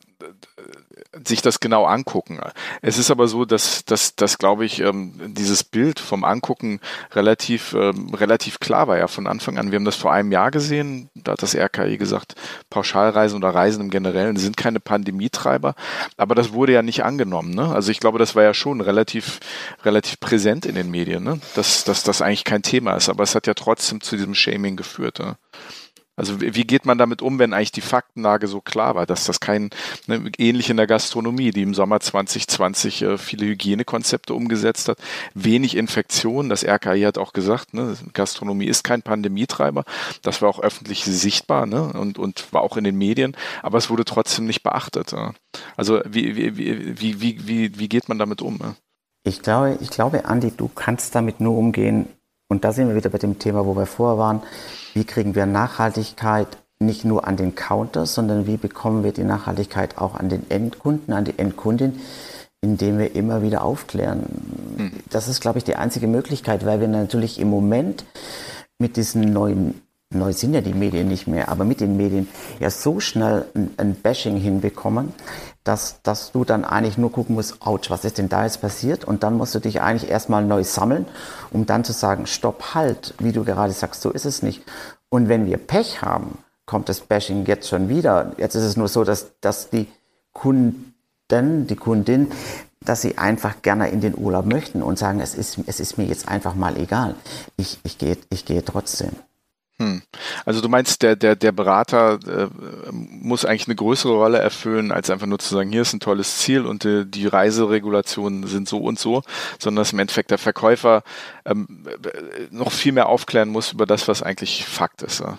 sich das genau angucken. Es ist aber so, dass, dass, dass glaube ich, ähm, dieses Bild vom Angucken relativ, ähm, relativ klar war ja von Anfang an. Wir haben das vor einem Jahr gesehen, da hat das RKI gesagt, Pauschalreisen oder Reisen im Generellen sind keine Pandemietreiber, aber das wurde ja nicht angenommen. Ne? Also ich glaube, das war ja schon relativ, relativ präsent in den Medien, ne? dass, dass das eigentlich kein Thema ist, aber es hat ja trotzdem zu diesem Shaming geführt. Ne? Also wie geht man damit um, wenn eigentlich die Faktenlage so klar war, dass das kein, ne, ähnlich in der Gastronomie, die im Sommer 2020 äh, viele Hygienekonzepte umgesetzt hat, wenig Infektionen, das RKI hat auch gesagt, ne, Gastronomie ist kein Pandemietreiber, das war auch öffentlich sichtbar ne, und, und war auch in den Medien, aber es wurde trotzdem nicht beachtet. Ja. Also wie, wie, wie, wie, wie, wie geht man damit um? Ja? Ich glaube, ich glaube, Andi, du kannst damit nur umgehen, und da sind wir wieder bei dem Thema, wo wir vorher waren, wie kriegen wir Nachhaltigkeit nicht nur an den Counter, sondern wie bekommen wir die Nachhaltigkeit auch an den Endkunden, an die Endkundin, indem wir immer wieder aufklären. Hm. Das ist, glaube ich, die einzige Möglichkeit, weil wir natürlich im Moment mit diesen neuen, neu sind ja die Medien nicht mehr, aber mit den Medien ja so schnell ein, ein Bashing hinbekommen, dass, dass du dann eigentlich nur gucken musst, ouch, was ist denn da jetzt passiert? Und dann musst du dich eigentlich erstmal neu sammeln, um dann zu sagen, stopp, halt, wie du gerade sagst, so ist es nicht. Und wenn wir Pech haben, kommt das Bashing jetzt schon wieder. Jetzt ist es nur so, dass, dass die Kunden, die Kundin, dass sie einfach gerne in den Urlaub möchten und sagen, es ist, es ist mir jetzt einfach mal egal. Ich, ich, gehe, ich gehe trotzdem. Hm. Also du meinst, der, der, der Berater äh, muss eigentlich eine größere Rolle erfüllen, als einfach nur zu sagen, hier ist ein tolles Ziel und äh, die Reiseregulationen sind so und so, sondern dass im Endeffekt der Verkäufer ähm, noch viel mehr aufklären muss über das, was eigentlich Fakt ist. Ja?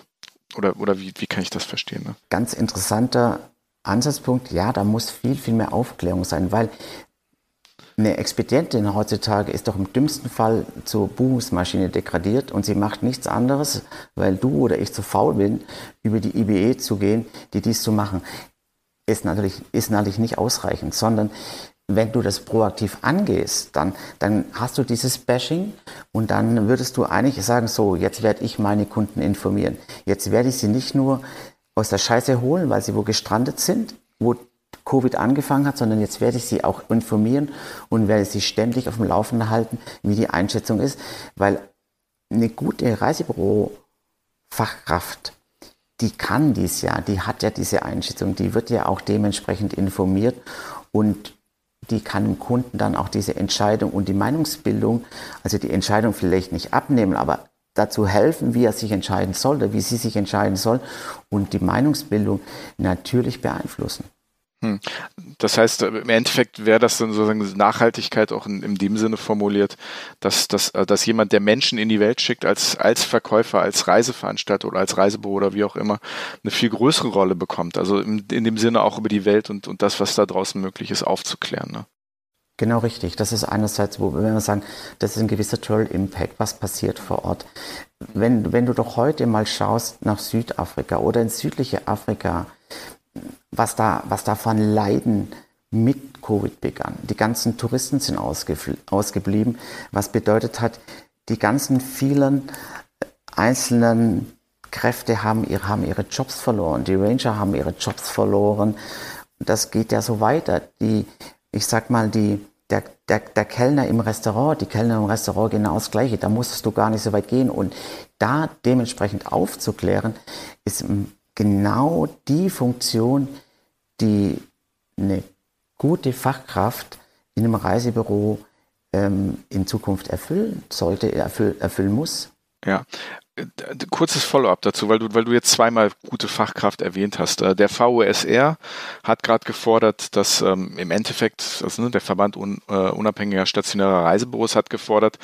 Oder, oder wie, wie kann ich das verstehen? Ne? Ganz interessanter Ansatzpunkt, ja, da muss viel, viel mehr Aufklärung sein, weil eine Expedientin heutzutage ist doch im dümmsten Fall zur Buchungsmaschine degradiert und sie macht nichts anderes, weil du oder ich zu faul bin, über die IBE zu gehen, die dies zu machen. Ist natürlich, ist natürlich nicht ausreichend, sondern wenn du das proaktiv angehst, dann, dann hast du dieses Bashing und dann würdest du eigentlich sagen, so, jetzt werde ich meine Kunden informieren. Jetzt werde ich sie nicht nur aus der Scheiße holen, weil sie wo gestrandet sind, wo Covid angefangen hat, sondern jetzt werde ich Sie auch informieren und werde Sie ständig auf dem Laufenden halten, wie die Einschätzung ist, weil eine gute Reisebüro-Fachkraft, die kann dies ja, die hat ja diese Einschätzung, die wird ja auch dementsprechend informiert und die kann dem Kunden dann auch diese Entscheidung und die Meinungsbildung, also die Entscheidung vielleicht nicht abnehmen, aber dazu helfen, wie er sich entscheiden soll oder wie sie sich entscheiden soll und die Meinungsbildung natürlich beeinflussen. Hm. Das heißt, im Endeffekt wäre das dann sozusagen Nachhaltigkeit auch in, in dem Sinne formuliert, dass, dass, äh, dass jemand, der Menschen in die Welt schickt, als, als Verkäufer, als Reiseveranstalter oder als Reisebüro oder wie auch immer, eine viel größere Rolle bekommt. Also in, in dem Sinne auch über die Welt und, und das, was da draußen möglich ist, aufzuklären. Ne? Genau richtig. Das ist einerseits, wo wenn wir sagen, das ist ein gewisser Trail Impact, was passiert vor Ort. Wenn, wenn du doch heute mal schaust nach Südafrika oder ins südliche Afrika, was da, was da von Leiden mit Covid begann. Die ganzen Touristen sind ausgeblieben, was bedeutet hat, die ganzen vielen einzelnen Kräfte haben, ihre, haben ihre Jobs verloren, die Ranger haben ihre Jobs verloren. Das geht ja so weiter. Die, ich sag mal, die, der, der, der Kellner im Restaurant, die Kellner im Restaurant genau das Gleiche. Da musstest du gar nicht so weit gehen. Und da dementsprechend aufzuklären, ist genau die Funktion, die eine gute Fachkraft in einem Reisebüro ähm, in Zukunft erfüllen sollte, erfüll, erfüllen muss. Ja, kurzes Follow-up dazu, weil du, weil du jetzt zweimal gute Fachkraft erwähnt hast. Äh, der VUSR hat gerade gefordert, dass ähm, im Endeffekt, also, ne, der Verband un, äh, unabhängiger stationärer Reisebüros hat gefordert,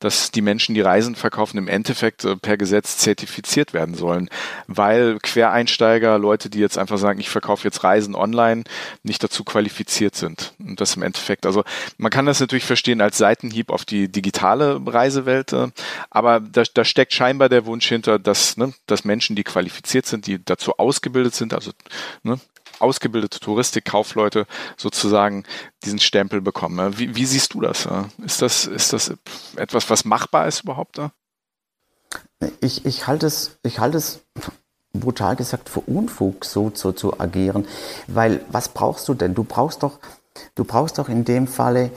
dass die Menschen, die Reisen verkaufen, im Endeffekt äh, per Gesetz zertifiziert werden sollen, weil Quereinsteiger, Leute, die jetzt einfach sagen, ich verkaufe jetzt Reisen online, nicht dazu qualifiziert sind. Und das im Endeffekt, also man kann das natürlich verstehen als Seitenhieb auf die digitale Reisewelt, äh, aber da, da steckt scheinbar der Wunsch hinter, dass, ne, dass Menschen, die qualifiziert sind, die dazu ausgebildet sind, also ne, ausgebildete Touristikkaufleute sozusagen diesen Stempel bekommen. Wie, wie siehst du das? Ist das, ist das etwas, was machbar ist überhaupt da? Ich, ich halte es, ich halte es brutal gesagt für Unfug, so, so zu agieren. Weil was brauchst du denn? Du brauchst doch, du brauchst doch in dem Falle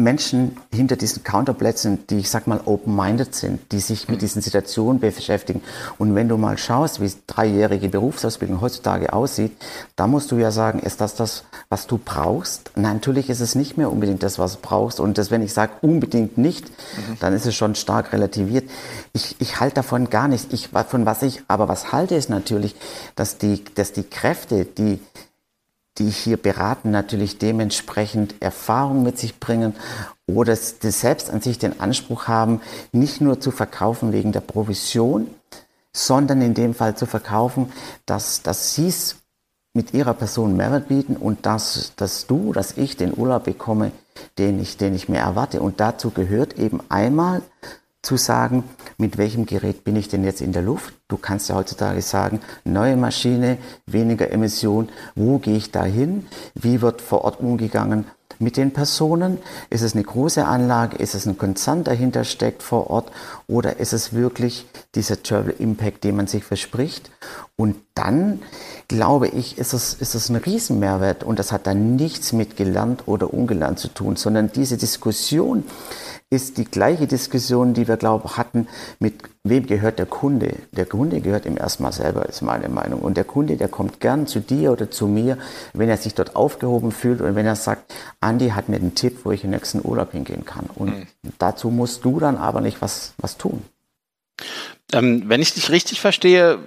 Menschen hinter diesen Counterplätzen, die ich sag mal open-minded sind, die sich mit diesen Situationen beschäftigen. Und wenn du mal schaust, wie dreijährige Berufsausbildung heutzutage aussieht, da musst du ja sagen, ist das das, was du brauchst? Nein, natürlich ist es nicht mehr unbedingt das, was du brauchst. Und das, wenn ich sage unbedingt nicht, mhm. dann ist es schon stark relativiert. Ich, ich halte davon gar nichts. Ich, von was ich aber was halte, ist natürlich, dass die, dass die Kräfte, die die hier beraten, natürlich dementsprechend Erfahrung mit sich bringen oder selbst an sich den Anspruch haben, nicht nur zu verkaufen wegen der Provision, sondern in dem Fall zu verkaufen, dass, dass sie es mit ihrer Person Mehrwert bieten und dass, dass du, dass ich den Urlaub bekomme, den ich, den ich mir erwarte. Und dazu gehört eben einmal zu sagen, mit welchem Gerät bin ich denn jetzt in der Luft? Du kannst ja heutzutage sagen, neue Maschine, weniger Emission, wo gehe ich da hin? Wie wird vor Ort umgegangen mit den Personen? Ist es eine große Anlage? Ist es ein Konzern dahinter steckt vor Ort? Oder ist es wirklich dieser Travel Impact, den man sich verspricht? Und dann, glaube ich, ist es, ist es ein Riesenmehrwert und das hat dann nichts mit gelernt oder ungelernt zu tun, sondern diese Diskussion, ist die gleiche Diskussion, die wir, glaube hatten, mit wem gehört der Kunde. Der Kunde gehört ihm erstmal selber, ist meine Meinung. Und der Kunde, der kommt gern zu dir oder zu mir, wenn er sich dort aufgehoben fühlt und wenn er sagt, Andi hat mir einen Tipp, wo ich im nächsten Urlaub hingehen kann. Und mhm. dazu musst du dann aber nicht was, was tun. Ähm, wenn ich dich richtig verstehe,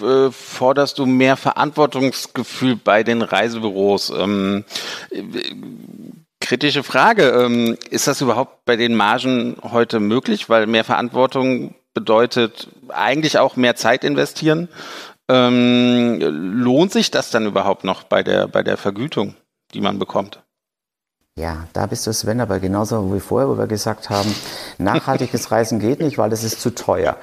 äh, forderst du mehr Verantwortungsgefühl bei den Reisebüros. Ähm, Kritische Frage. Ähm, ist das überhaupt bei den Margen heute möglich? Weil mehr Verantwortung bedeutet eigentlich auch mehr Zeit investieren. Ähm, lohnt sich das dann überhaupt noch bei der, bei der Vergütung, die man bekommt? Ja, da bist du Sven, aber genauso wie vorher, wo wir gesagt haben, nachhaltiges Reisen geht nicht, weil das ist zu teuer.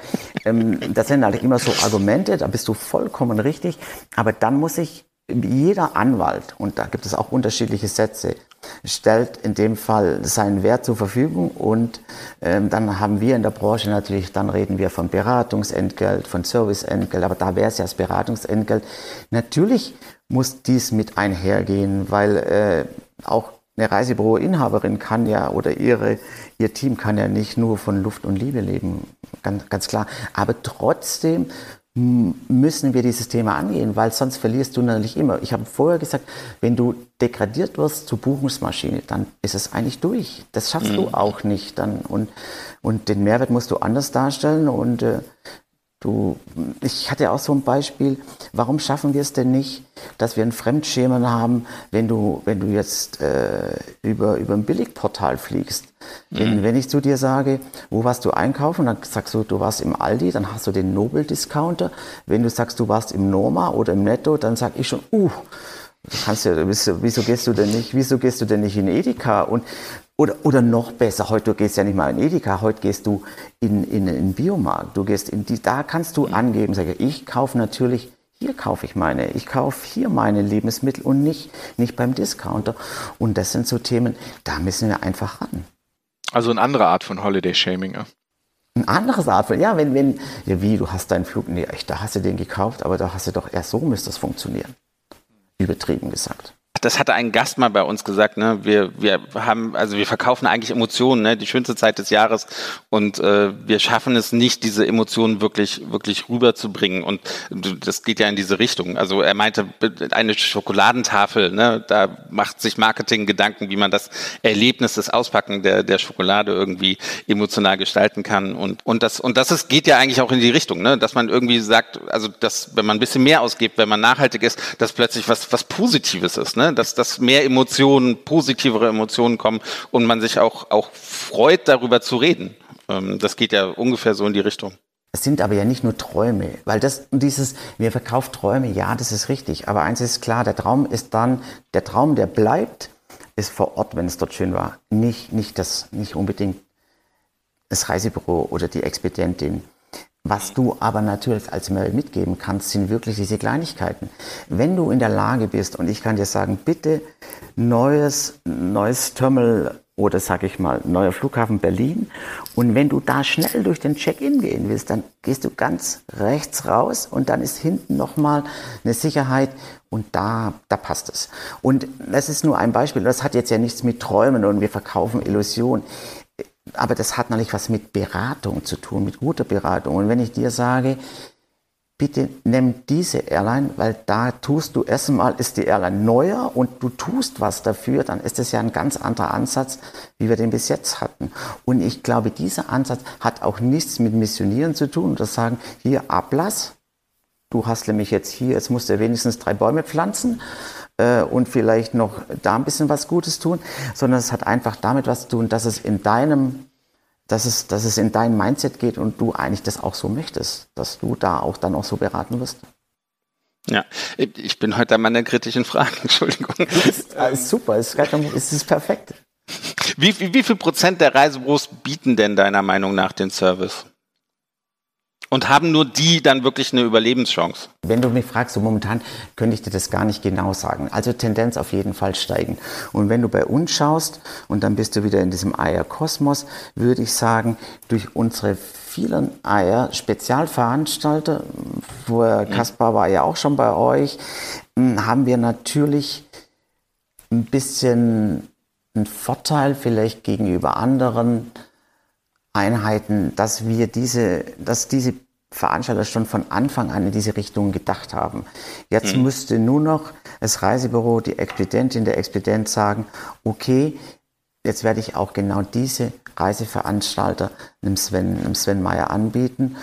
Ähm, das sind halt immer so Argumente, da bist du vollkommen richtig. Aber dann muss ich jeder Anwalt, und da gibt es auch unterschiedliche Sätze, stellt in dem Fall seinen Wert zur Verfügung und ähm, dann haben wir in der Branche natürlich, dann reden wir von Beratungsentgelt, von Serviceentgelt, aber da wäre es ja das Beratungsentgelt. Natürlich muss dies mit einhergehen, weil äh, auch eine Reisebüroinhaberin kann ja oder ihre, ihr Team kann ja nicht nur von Luft und Liebe leben, ganz, ganz klar. Aber trotzdem müssen wir dieses Thema angehen, weil sonst verlierst du natürlich immer. Ich habe vorher gesagt, wenn du degradiert wirst zur Buchungsmaschine, dann ist es eigentlich durch. Das schaffst mhm. du auch nicht dann und und den Mehrwert musst du anders darstellen und äh, Du, ich hatte auch so ein Beispiel, warum schaffen wir es denn nicht, dass wir ein Fremdschämen haben, wenn du, wenn du jetzt äh, über, über ein Billigportal fliegst? Mhm. Wenn, wenn ich zu dir sage, wo warst du einkaufen, dann sagst du, du warst im Aldi, dann hast du den Nobel-Discounter. Wenn du sagst, du warst im Norma oder im Netto, dann sag ich schon, uh, kannst ja, wieso gehst du denn nicht, wieso gehst du denn nicht in Edeka? Und oder, oder noch besser, heute gehst du ja nicht mal in Edeka, heute gehst du in, in, in Biomarkt. Du gehst in die, da kannst du angeben, sage ich kaufe natürlich, hier kaufe ich meine, ich kaufe hier meine Lebensmittel und nicht, nicht beim Discounter. Und das sind so Themen, da müssen wir einfach ran. Also eine andere Art von Holiday Shaming, ja. Ein anderes Art von, ja, wenn, wenn, ja, wie, du hast deinen Flug, nee, echt, da hast du den gekauft, aber da hast du doch erst so müsste das funktionieren. Übertrieben gesagt das hatte ein Gast mal bei uns gesagt, ne? Wir, wir haben, also wir verkaufen eigentlich Emotionen, ne? Die schönste Zeit des Jahres und äh, wir schaffen es nicht, diese Emotionen wirklich, wirklich rüberzubringen. Und das geht ja in diese Richtung. Also er meinte, eine Schokoladentafel, ne? Da macht sich Marketing Gedanken, wie man das Erlebnis, das Auspacken der, der Schokolade irgendwie emotional gestalten kann. Und, und das, und das ist, geht ja eigentlich auch in die Richtung, ne? Dass man irgendwie sagt, also dass, wenn man ein bisschen mehr ausgibt, wenn man nachhaltig ist, dass plötzlich was, was Positives ist, ne? Dass, dass mehr Emotionen, positivere Emotionen kommen und man sich auch, auch freut, darüber zu reden. Ähm, das geht ja ungefähr so in die Richtung. Es sind aber ja nicht nur Träume, weil das dieses, wir verkaufen Träume, ja, das ist richtig. Aber eins ist klar, der Traum ist dann, der Traum, der bleibt, ist vor Ort, wenn es dort schön war. Nicht, nicht das, nicht unbedingt das Reisebüro oder die Expedientin. Was du aber natürlich als Mail mitgeben kannst, sind wirklich diese Kleinigkeiten. Wenn du in der Lage bist, und ich kann dir sagen, bitte neues, neues Terminal oder sag ich mal neuer Flughafen Berlin. Und wenn du da schnell durch den Check-in gehen willst, dann gehst du ganz rechts raus und dann ist hinten nochmal eine Sicherheit und da, da passt es. Und das ist nur ein Beispiel. Das hat jetzt ja nichts mit Träumen und wir verkaufen Illusion. Aber das hat natürlich was mit Beratung zu tun, mit guter Beratung. Und wenn ich dir sage, bitte nimm diese Airline, weil da tust du erstmal, ist die Airline neuer und du tust was dafür, dann ist das ja ein ganz anderer Ansatz, wie wir den bis jetzt hatten. Und ich glaube, dieser Ansatz hat auch nichts mit Missionieren zu tun oder sagen, hier Ablass, du hast nämlich jetzt hier, jetzt musst du wenigstens drei Bäume pflanzen äh, und vielleicht noch da ein bisschen was Gutes tun, sondern es hat einfach damit was zu tun, dass es in deinem dass es, dass es in dein Mindset geht und du eigentlich das auch so möchtest, dass du da auch dann auch so beraten wirst. Ja, ich bin heute an meiner kritischen Frage, Entschuldigung. Ist, äh, super, es ist, ist perfekt. Wie, wie, wie viel Prozent der Reisebüros bieten denn deiner Meinung nach den Service? Und haben nur die dann wirklich eine Überlebenschance? Wenn du mich fragst, so momentan könnte ich dir das gar nicht genau sagen. Also Tendenz auf jeden Fall steigen. Und wenn du bei uns schaust und dann bist du wieder in diesem Eierkosmos, würde ich sagen, durch unsere vielen Eier Spezialveranstalter, vorher Kaspar war ja auch schon bei euch, hm, haben wir natürlich ein bisschen einen Vorteil vielleicht gegenüber anderen Einheiten, dass wir diese, dass diese Veranstalter schon von Anfang an in diese Richtung gedacht haben. Jetzt mhm. müsste nur noch das Reisebüro, die Expedientin, der Expedient sagen, okay, jetzt werde ich auch genau diese Reiseveranstalter einem Sven, einem Sven Meyer anbieten.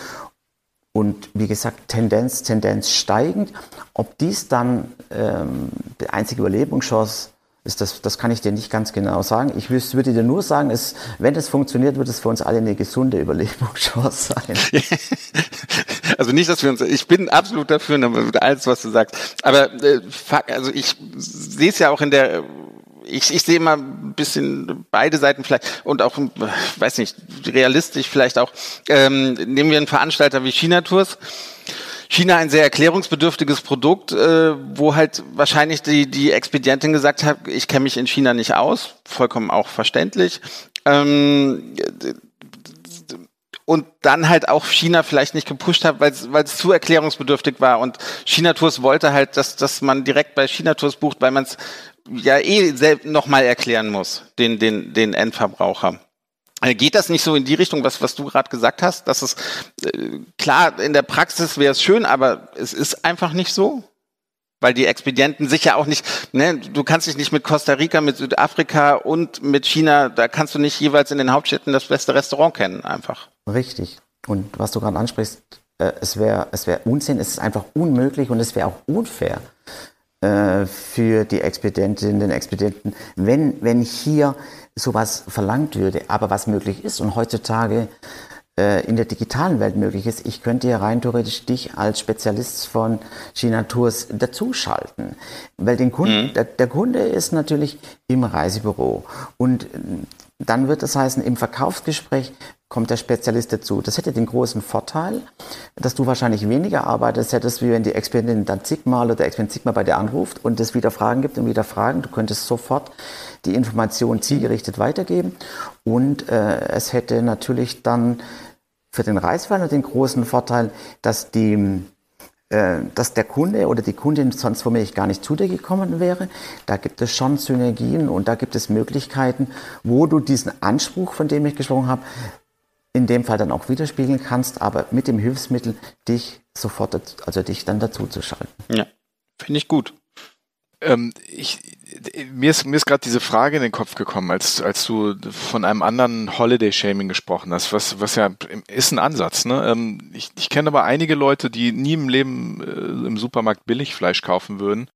Und wie gesagt, Tendenz, Tendenz steigend. Ob dies dann ähm, die einzige Überlebungschance ist das, das kann ich dir nicht ganz genau sagen. Ich würde dir nur sagen, es, wenn das funktioniert, wird es für uns alle eine gesunde Überlebungschance sein. Also nicht, dass wir uns, ich bin absolut dafür, alles, was du sagst. Aber äh, also ich sehe es ja auch in der ich, ich sehe immer ein bisschen beide Seiten vielleicht und auch, weiß nicht, realistisch vielleicht auch. Ähm, nehmen wir einen Veranstalter wie China Tours China ein sehr erklärungsbedürftiges Produkt, äh, wo halt wahrscheinlich die, die Expedientin gesagt hat, ich kenne mich in China nicht aus, vollkommen auch verständlich. Ähm, und dann halt auch China vielleicht nicht gepusht hat, weil es zu erklärungsbedürftig war. Und China Tours wollte halt, dass, dass man direkt bei China Tours bucht, weil man es ja eh nochmal erklären muss, den, den, den Endverbraucher. Äh, geht das nicht so in die Richtung, was, was du gerade gesagt hast? Dass es äh, klar, in der Praxis wäre es schön, aber es ist einfach nicht so? Weil die Expedienten sich ja auch nicht, ne, du kannst dich nicht mit Costa Rica, mit Südafrika und mit China, da kannst du nicht jeweils in den Hauptstädten das beste Restaurant kennen, einfach. Richtig. Und was du gerade ansprichst, äh, es wäre es wär Unsinn, es ist einfach unmöglich und es wäre auch unfair äh, für die Expedientinnen, den Expedienten, wenn, wenn hier sowas verlangt würde, aber was möglich ist und heutzutage äh, in der digitalen Welt möglich ist, ich könnte ja rein theoretisch dich als Spezialist von China Tours dazuschalten. Weil den Kunden, mhm. der, der Kunde ist natürlich im Reisebüro und dann wird das heißen, im Verkaufsgespräch kommt der Spezialist dazu. Das hätte den großen Vorteil, dass du wahrscheinlich weniger arbeitest hättest, wie wenn die Expedientin dann zigmal oder der Expedient zigmal bei dir anruft und es wieder Fragen gibt und wieder Fragen. Du könntest sofort die Information zielgerichtet weitergeben und äh, es hätte natürlich dann für den Reisfall den großen Vorteil, dass die dass der Kunde oder die Kundin sonst womöglich gar nicht zu dir gekommen wäre. Da gibt es schon Synergien und da gibt es Möglichkeiten, wo du diesen Anspruch, von dem ich gesprochen habe, in dem Fall dann auch widerspiegeln kannst, aber mit dem Hilfsmittel dich sofort, also dich dann dazu zu schalten. Ja, finde ich gut. Ähm, ich, mir ist, mir ist gerade diese Frage in den Kopf gekommen, als, als du von einem anderen Holiday-Shaming gesprochen hast, was, was ja ist ein Ansatz. Ne? Ähm, ich, ich kenne aber einige Leute, die nie im Leben äh, im Supermarkt Billigfleisch kaufen würden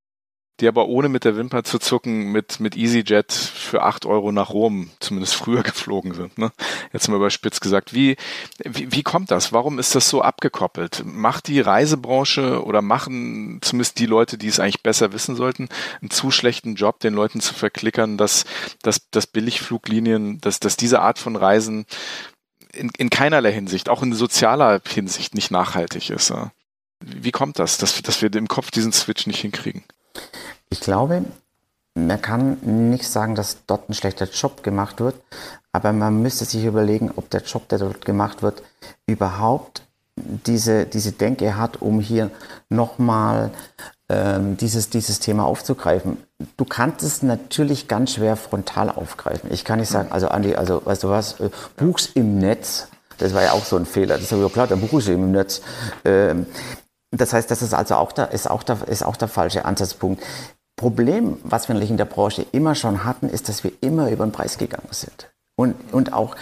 die aber ohne mit der Wimper zu zucken mit, mit EasyJet für acht Euro nach Rom zumindest früher geflogen sind. Ne? Jetzt mal überspitzt gesagt. Wie, wie, wie kommt das? Warum ist das so abgekoppelt? Macht die Reisebranche oder machen zumindest die Leute, die es eigentlich besser wissen sollten, einen zu schlechten Job, den Leuten zu verklickern, dass, dass, dass Billigfluglinien, dass, dass diese Art von Reisen in, in keinerlei Hinsicht, auch in sozialer Hinsicht nicht nachhaltig ist. Ja? Wie kommt das, dass, dass wir im Kopf diesen Switch nicht hinkriegen? Ich glaube, man kann nicht sagen, dass dort ein schlechter Job gemacht wird, aber man müsste sich überlegen, ob der Job, der dort gemacht wird, überhaupt diese, diese Denke hat, um hier nochmal ähm, dieses, dieses Thema aufzugreifen. Du kannst es natürlich ganz schwer frontal aufgreifen. Ich kann nicht sagen, also Andi, also weißt du was, äh, buch's im Netz. Das war ja auch so ein Fehler. Das ist ja klar, dann buche ich im Netz. Ähm, das heißt, das ist also auch der, ist auch der, ist auch der falsche Ansatzpunkt. Problem, was wir natürlich in der Branche immer schon hatten, ist, dass wir immer über den Preis gegangen sind. Und, und auch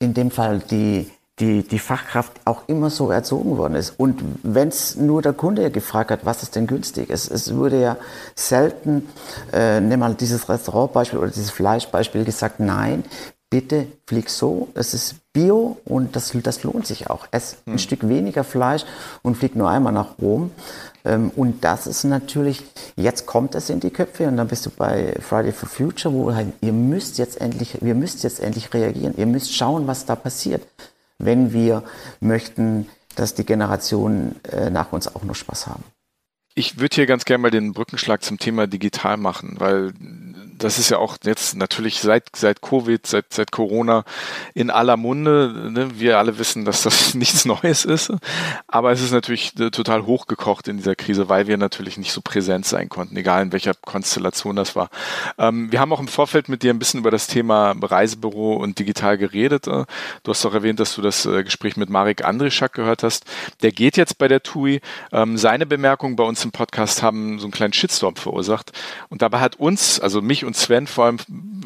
in dem Fall die, die, die Fachkraft auch immer so erzogen worden ist. Und wenn es nur der Kunde gefragt hat, was ist denn günstig? Es, es wurde ja selten, äh, nimm mal dieses Restaurantbeispiel oder dieses Fleischbeispiel gesagt, nein, bitte flieg so, es ist Bio und das, das lohnt sich auch. Ess ein hm. Stück weniger Fleisch und flieg nur einmal nach Rom. Ähm, und das ist natürlich, jetzt kommt es in die Köpfe und dann bist du bei Friday for Future, wo halt, ihr müsst jetzt endlich, wir müsst jetzt endlich reagieren. Ihr müsst schauen, was da passiert, wenn wir möchten, dass die Generationen äh, nach uns auch noch Spaß haben. Ich würde hier ganz gerne mal den Brückenschlag zum Thema digital machen, weil das ist ja auch jetzt natürlich seit, seit Covid, seit, seit Corona in aller Munde. Ne? Wir alle wissen, dass das nichts Neues ist. Aber es ist natürlich äh, total hochgekocht in dieser Krise, weil wir natürlich nicht so präsent sein konnten, egal in welcher Konstellation das war. Ähm, wir haben auch im Vorfeld mit dir ein bisschen über das Thema Reisebüro und digital geredet. Äh. Du hast auch erwähnt, dass du das äh, Gespräch mit Marek Andrischak gehört hast. Der geht jetzt bei der TUI. Ähm, seine Bemerkungen bei uns im Podcast haben so einen kleinen Shitstorm verursacht. Und dabei hat uns, also mich und Sven vor allem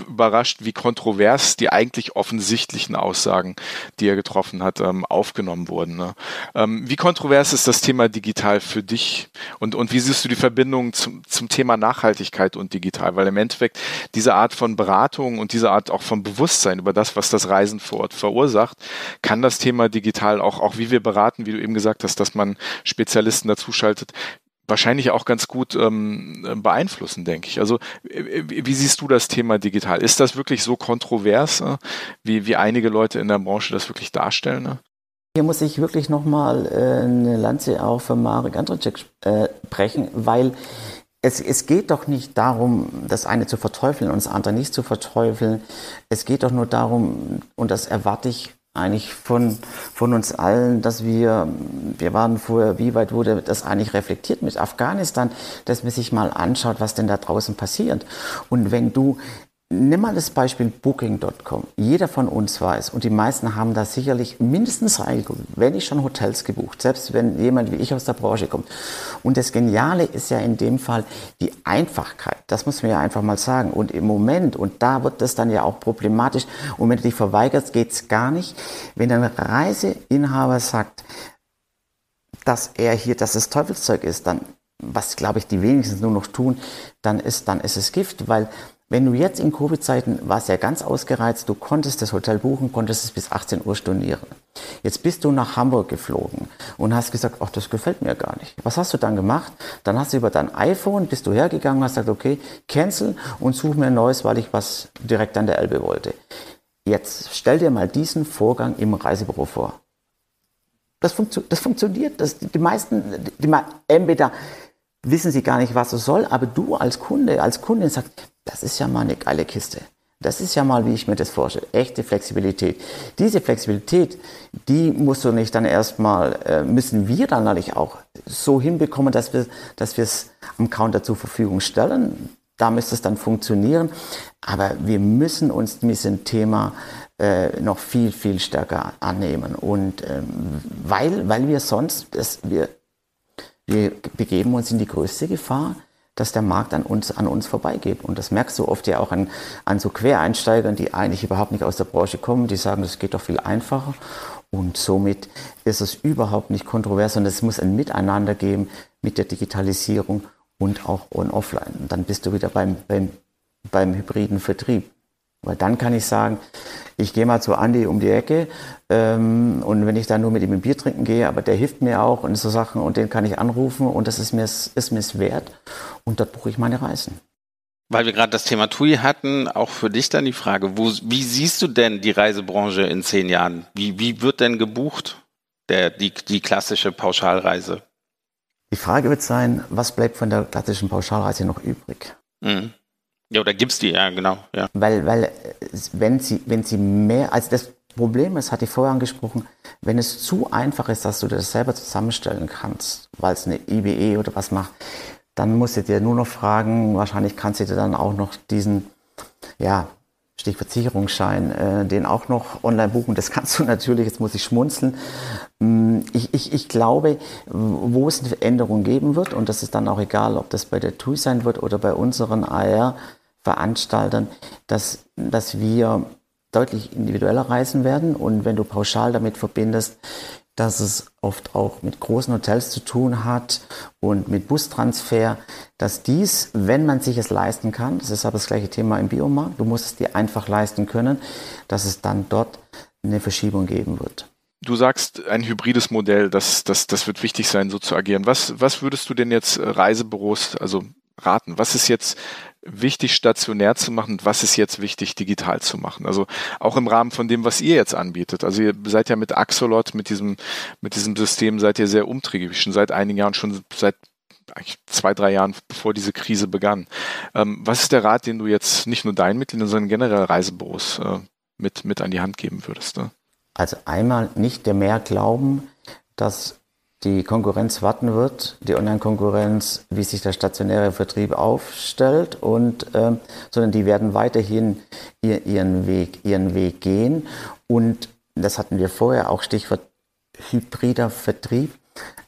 überrascht, wie kontrovers die eigentlich offensichtlichen Aussagen, die er getroffen hat, ähm, aufgenommen wurden. Ne? Ähm, wie kontrovers ist das Thema digital für dich? Und, und wie siehst du die Verbindung zum, zum Thema Nachhaltigkeit und digital? Weil im Endeffekt diese Art von Beratung und diese Art auch von Bewusstsein über das, was das Reisen vor Ort verursacht, kann das Thema digital auch, auch wie wir beraten, wie du eben gesagt hast, dass man Spezialisten dazuschaltet, wahrscheinlich auch ganz gut ähm, beeinflussen, denke ich. Also wie, wie, siehst du das Thema digital? Ist das wirklich so kontrovers, äh, wie, wie einige Leute in der Branche das wirklich darstellen? Ne? Hier muss ich wirklich nochmal äh, eine Lanze auch für Marek Andrzejczyk äh, brechen, weil es, es geht doch nicht darum, das eine zu verteufeln und das andere nicht zu verteufeln. Es geht doch nur darum, und das erwarte ich eigentlich von, von uns allen, dass wir, wir waren vorher, wie weit wurde das eigentlich reflektiert mit Afghanistan, dass man sich mal anschaut, was denn da draußen passiert. Und wenn du Nimm mal das Beispiel Booking.com. Jeder von uns weiß, und die meisten haben da sicherlich mindestens reingeguckt, wenn ich schon Hotels gebucht, selbst wenn jemand wie ich aus der Branche kommt. Und das Geniale ist ja in dem Fall die Einfachkeit. Das muss man ja einfach mal sagen. Und im Moment, und da wird das dann ja auch problematisch, und wenn du dich verweigerst, geht's gar nicht. Wenn ein Reiseinhaber sagt, dass er hier, dass es Teufelszeug ist, dann was glaube ich die wenigsten nur noch tun, dann ist, dann ist es Gift, weil wenn du jetzt in Covid-Zeiten warst ja ganz ausgereizt, du konntest das Hotel buchen, konntest es bis 18 Uhr stornieren. Jetzt bist du nach Hamburg geflogen und hast gesagt, ach, das gefällt mir gar nicht. Was hast du dann gemacht? Dann hast du über dein iPhone, bist du hergegangen hast gesagt, okay, cancel und such mir ein neues, weil ich was direkt an der Elbe wollte. Jetzt stell dir mal diesen Vorgang im Reisebüro vor. Das, funktio das funktioniert. Das, die meisten, die, entweder wissen sie gar nicht, was es soll, aber du als Kunde, als Kundin sagst, das ist ja mal eine geile Kiste. Das ist ja mal, wie ich mir das vorstelle, echte Flexibilität. Diese Flexibilität, die musst du nicht dann erstmal, äh, müssen wir dann natürlich auch so hinbekommen, dass wir, dass wir es am Counter zur Verfügung stellen. Da müsste es dann funktionieren. Aber wir müssen uns diesem Thema äh, noch viel, viel stärker annehmen. Und ähm, weil, weil wir sonst, das, wir, wir begeben uns in die größte Gefahr, dass der Markt an uns, an uns vorbeigeht. Und das merkst du oft ja auch an, an so Quereinsteigern, die eigentlich überhaupt nicht aus der Branche kommen, die sagen, das geht doch viel einfacher. Und somit ist es überhaupt nicht kontrovers, sondern es muss ein Miteinander geben mit der Digitalisierung und auch on-offline. Und dann bist du wieder beim, beim, beim hybriden Vertrieb. Weil dann kann ich sagen, ich gehe mal zu Andi um die Ecke ähm, und wenn ich dann nur mit ihm ein Bier trinken gehe, aber der hilft mir auch und so Sachen und den kann ich anrufen und das ist mir ist mir's wert und dort buche ich meine Reisen. Weil wir gerade das Thema TUI hatten, auch für dich dann die Frage, wo, wie siehst du denn die Reisebranche in zehn Jahren? Wie, wie wird denn gebucht, der, die, die klassische Pauschalreise? Die Frage wird sein, was bleibt von der klassischen Pauschalreise noch übrig? Mhm. Ja, oder gibt es die, ja, genau. Ja. Weil, weil wenn sie, wenn sie mehr, also das Problem ist, hatte ich vorher angesprochen, wenn es zu einfach ist, dass du das selber zusammenstellen kannst, weil es eine IBE oder was macht, dann musst du dir nur noch fragen, wahrscheinlich kannst du dir dann auch noch diesen, ja, Stichwort Sicherungsschein, äh, den auch noch online buchen. Das kannst du natürlich, jetzt muss ich schmunzeln. Mm, ich, ich, ich glaube, wo es eine Änderung geben wird, und das ist dann auch egal, ob das bei der TUI sein wird oder bei unseren AR-Veranstaltern, dass, dass wir deutlich individueller reisen werden. Und wenn du pauschal damit verbindest, dass es oft auch mit großen Hotels zu tun hat und mit Bustransfer, dass dies, wenn man sich es leisten kann, das ist aber das gleiche Thema im Biomarkt, du musst es dir einfach leisten können, dass es dann dort eine Verschiebung geben wird. Du sagst ein hybrides Modell, das, das, das wird wichtig sein, so zu agieren. Was, was würdest du denn jetzt Reisebüros, also raten? Was ist jetzt wichtig, stationär zu machen was ist jetzt wichtig, digital zu machen. Also auch im Rahmen von dem, was ihr jetzt anbietet. Also ihr seid ja mit Axolot, mit diesem, mit diesem System seid ihr sehr umtriebig, schon seit einigen Jahren, schon seit eigentlich zwei, drei Jahren, bevor diese Krise begann. Ähm, was ist der Rat, den du jetzt nicht nur deinen Mitgliedern, sondern generell Reisebüros äh, mit, mit an die Hand geben würdest? Ne? Also einmal nicht der mehr glauben, dass die Konkurrenz warten wird, die Online-Konkurrenz, wie sich der stationäre Vertrieb aufstellt, und, ähm, sondern die werden weiterhin ihr, ihren, Weg, ihren Weg gehen. Und das hatten wir vorher auch Stichwort hybrider Vertrieb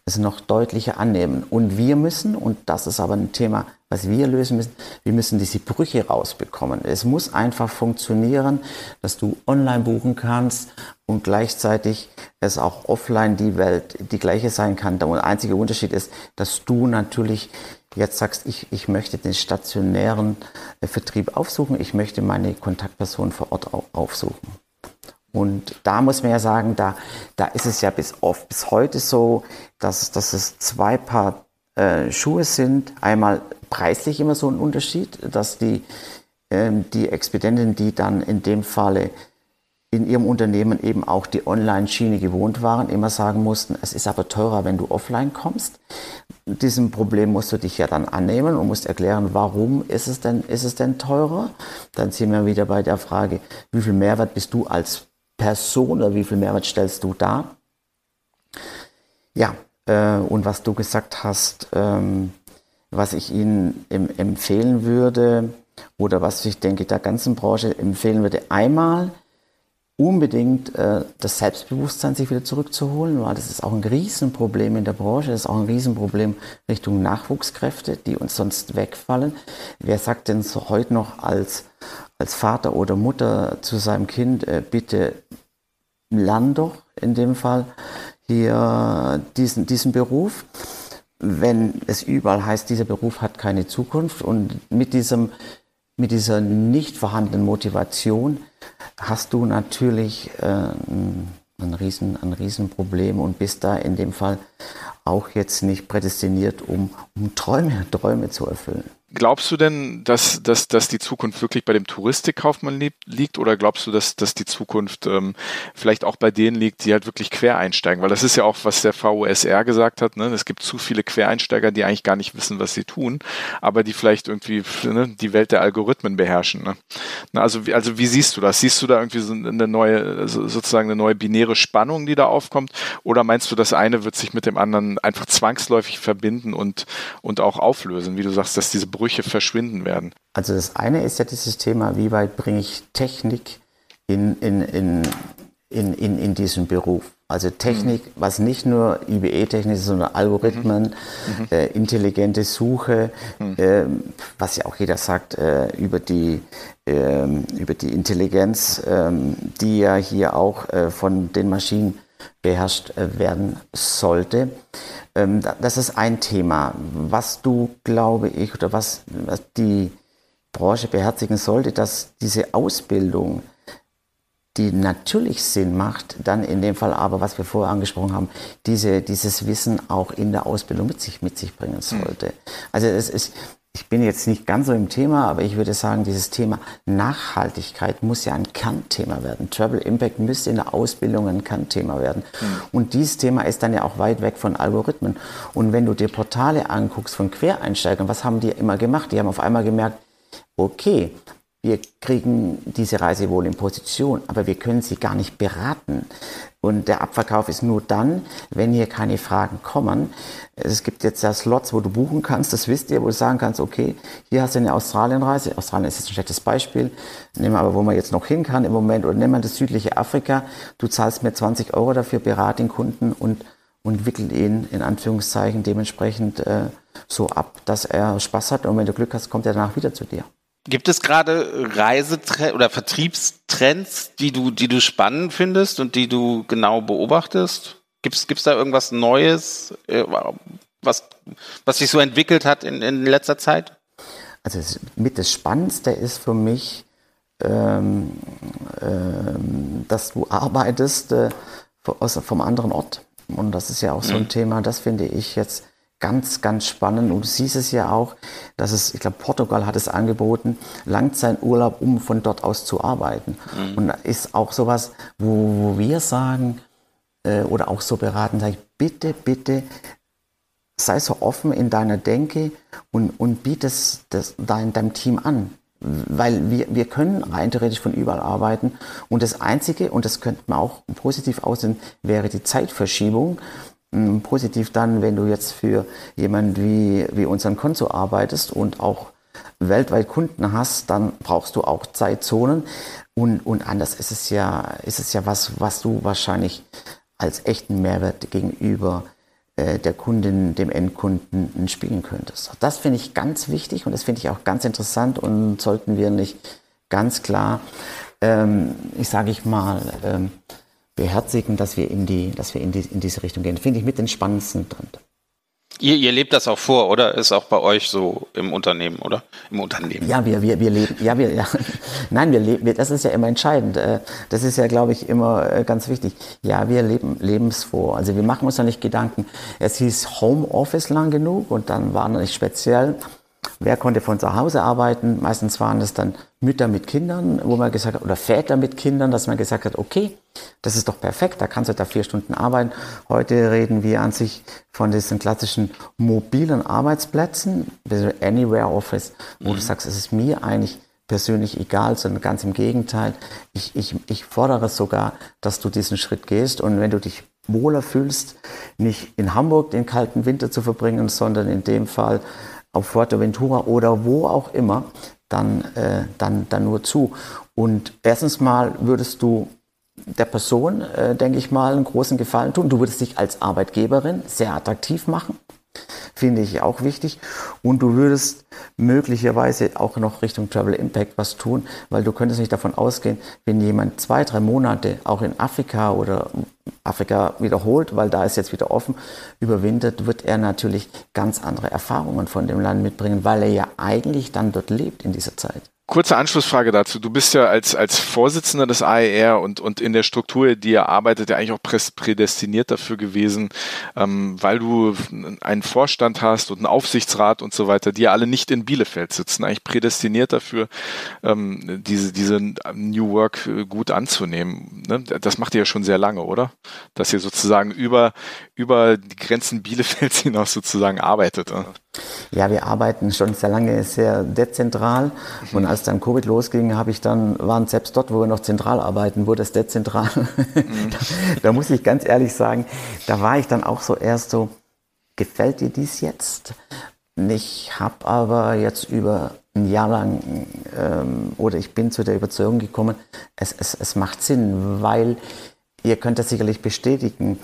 es noch deutlicher annehmen. Und wir müssen, und das ist aber ein Thema, was wir lösen müssen, wir müssen diese Brüche rausbekommen. Es muss einfach funktionieren, dass du online buchen kannst und gleichzeitig es auch offline die Welt die gleiche sein kann. Der einzige Unterschied ist, dass du natürlich jetzt sagst, ich, ich möchte den stationären äh, Vertrieb aufsuchen, ich möchte meine Kontaktperson vor Ort aufsuchen. Und da muss man ja sagen, da, da ist es ja bis, oft, bis heute so, dass, dass es zwei Paar äh, Schuhe sind. Einmal preislich immer so ein Unterschied, dass die, ähm, die Expedienten, die dann in dem Falle in ihrem Unternehmen eben auch die Online-Schiene gewohnt waren, immer sagen mussten, es ist aber teurer, wenn du offline kommst. Diesem Problem musst du dich ja dann annehmen und musst erklären, warum ist es denn, ist es denn teurer? Dann sind wir wieder bei der Frage, wie viel Mehrwert bist du als Person oder wie viel Mehrwert stellst du dar? Ja, äh, und was du gesagt hast, ähm, was ich Ihnen em empfehlen würde oder was ich denke der ganzen Branche empfehlen würde, einmal unbedingt äh, das Selbstbewusstsein sich wieder zurückzuholen, weil das ist auch ein Riesenproblem in der Branche, das ist auch ein Riesenproblem Richtung Nachwuchskräfte, die uns sonst wegfallen. Wer sagt denn so heute noch als als Vater oder Mutter zu seinem Kind, äh, bitte lern doch in dem Fall hier diesen, diesen Beruf. Wenn es überall heißt, dieser Beruf hat keine Zukunft und mit diesem mit dieser nicht vorhandenen Motivation hast du natürlich äh, ein, Riesen, ein Riesenproblem und bist da in dem Fall auch jetzt nicht prädestiniert, um, um Träume, Träume zu erfüllen. Glaubst du denn, dass, dass, dass die Zukunft wirklich bei dem Touristikkaufmann liegt oder glaubst du, dass, dass die Zukunft ähm, vielleicht auch bei denen liegt, die halt wirklich quer einsteigen? Weil das ist ja auch, was der VUSR gesagt hat. Ne? Es gibt zu viele Quereinsteiger, die eigentlich gar nicht wissen, was sie tun, aber die vielleicht irgendwie ne, die Welt der Algorithmen beherrschen. Ne? Na, also, also wie siehst du das? Siehst du da irgendwie so eine neue, sozusagen eine neue binäre Spannung, die da aufkommt? Oder meinst du, das eine wird sich mit dem anderen einfach zwangsläufig verbinden und, und auch auflösen, wie du sagst, dass diese Brüche Brüche verschwinden werden? Also das eine ist ja dieses Thema, wie weit bringe ich Technik in, in, in, in, in, in diesen Beruf? Also Technik, mhm. was nicht nur IBE-Technik ist, sondern Algorithmen, mhm. mhm. äh, intelligente Suche, mhm. äh, was ja auch jeder sagt, äh, über, die, ähm, über die Intelligenz, ähm, die ja hier auch äh, von den Maschinen beherrscht äh, werden sollte. Ähm, das ist ein Thema. Was du, glaube ich, oder was, die Branche beherzigen sollte, dass diese Ausbildung, die natürlich Sinn macht, dann in dem Fall aber, was wir vorher angesprochen haben, diese, dieses Wissen auch in der Ausbildung mit sich, mit sich bringen hm. sollte. Also es ist, ich bin jetzt nicht ganz so im Thema, aber ich würde sagen, dieses Thema Nachhaltigkeit muss ja ein Kernthema werden. Travel Impact müsste in der Ausbildung ein Kernthema werden. Mhm. Und dieses Thema ist dann ja auch weit weg von Algorithmen. Und wenn du dir Portale anguckst von Quereinsteigern, was haben die immer gemacht? Die haben auf einmal gemerkt, okay, wir kriegen diese Reise wohl in Position, aber wir können sie gar nicht beraten. Und der Abverkauf ist nur dann, wenn hier keine Fragen kommen. Es gibt jetzt ja Slots, wo du buchen kannst, das wisst ihr, wo du sagen kannst, okay, hier hast du eine Australienreise. Australien ist jetzt ein schlechtes Beispiel. Nehmen wir aber, wo man jetzt noch hin kann im Moment, oder nehmen wir das südliche Afrika. Du zahlst mir 20 Euro dafür, berate den Kunden und, und wickel ihn in Anführungszeichen dementsprechend äh, so ab, dass er Spaß hat. Und wenn du Glück hast, kommt er danach wieder zu dir. Gibt es gerade Reisetrends oder Vertriebstrends, die du, die du spannend findest und die du genau beobachtest? Gibt es da irgendwas Neues, äh, was, was sich so entwickelt hat in, in letzter Zeit? Also mit das Spannendste ist für mich, ähm, ähm, dass du arbeitest äh, vom anderen Ort. Und das ist ja auch so ein mhm. Thema, das finde ich jetzt ganz, ganz spannend. Und du siehst es ja auch, dass es, ich glaube, Portugal hat es angeboten, Langzeiturlaub, um von dort aus zu arbeiten. Mhm. Und da ist auch sowas, wo, wo wir sagen, äh, oder auch so beraten, sage ich, bitte, bitte, sei so offen in deiner Denke und, und biete es das, dein, deinem Team an. Weil wir, wir können rein theoretisch von überall arbeiten. Und das Einzige, und das könnte man auch positiv aussehen, wäre die Zeitverschiebung. Positiv dann, wenn du jetzt für jemanden wie, wie unseren Konto arbeitest und auch weltweit Kunden hast, dann brauchst du auch Zeitzonen. Und, und anders ist es ja, ist es ja was, was du wahrscheinlich als echten Mehrwert gegenüber äh, der Kundin, dem Endkunden spielen könntest. Das finde ich ganz wichtig und das finde ich auch ganz interessant und sollten wir nicht ganz klar, ähm, ich sage ich mal, ähm, beherzigen, dass wir in die, dass wir in, die, in diese Richtung gehen. Finde ich mit den spannendsten drin. Ihr, ihr lebt das auch vor, oder? Ist auch bei euch so im Unternehmen, oder? Im Unternehmen. Ja, wir, wir, wir leben, ja, wir, ja. Nein, wir leben, das ist ja immer entscheidend. Äh, das ist ja, glaube ich, immer äh, ganz wichtig. Ja, wir leben, leben es vor. Also wir machen uns da nicht Gedanken. Es hieß Homeoffice lang genug und dann war noch nicht speziell Wer konnte von zu Hause arbeiten? Meistens waren es dann Mütter mit Kindern, wo man gesagt hat, oder Väter mit Kindern, dass man gesagt hat, okay, das ist doch perfekt, da kannst du da vier Stunden arbeiten. Heute reden wir an sich von diesen klassischen mobilen Arbeitsplätzen, Anywhere Office, wo mhm. du sagst, es ist mir eigentlich persönlich egal, sondern ganz im Gegenteil. Ich, ich, ich fordere sogar, dass du diesen Schritt gehst und wenn du dich wohler fühlst, nicht in Hamburg den kalten Winter zu verbringen, sondern in dem Fall auf Fuerteventura oder wo auch immer, dann, äh, dann, dann nur zu. Und erstens mal würdest du der Person, äh, denke ich mal, einen großen Gefallen tun. Du würdest dich als Arbeitgeberin sehr attraktiv machen finde ich auch wichtig. Und du würdest möglicherweise auch noch Richtung Travel Impact was tun, weil du könntest nicht davon ausgehen, wenn jemand zwei, drei Monate auch in Afrika oder Afrika wiederholt, weil da ist jetzt wieder offen, überwintert, wird er natürlich ganz andere Erfahrungen von dem Land mitbringen, weil er ja eigentlich dann dort lebt in dieser Zeit. Kurze Anschlussfrage dazu. Du bist ja als, als Vorsitzender des AER und, und in der Struktur, die ihr arbeitet, ja eigentlich auch prädestiniert dafür gewesen, ähm, weil du einen Vorstand hast und einen Aufsichtsrat und so weiter, die ja alle nicht in Bielefeld sitzen, eigentlich prädestiniert dafür, ähm, diese, diese New Work äh, gut anzunehmen. Ne? Das macht ihr ja schon sehr lange, oder? Dass ihr sozusagen über, über die Grenzen Bielefelds hinaus sozusagen arbeitet. Ja, wir arbeiten schon sehr lange sehr dezentral und als dann Covid losging, habe ich dann, waren selbst dort, wo wir noch zentral arbeiten, wurde es dezentral. Mhm. da, da, muss ich ganz ehrlich sagen, da war ich dann auch so erst so, gefällt dir dies jetzt? Ich habe aber jetzt über ein Jahr lang ähm, oder ich bin zu der Überzeugung gekommen, es, es, es macht Sinn, weil Ihr könnt das sicherlich bestätigen.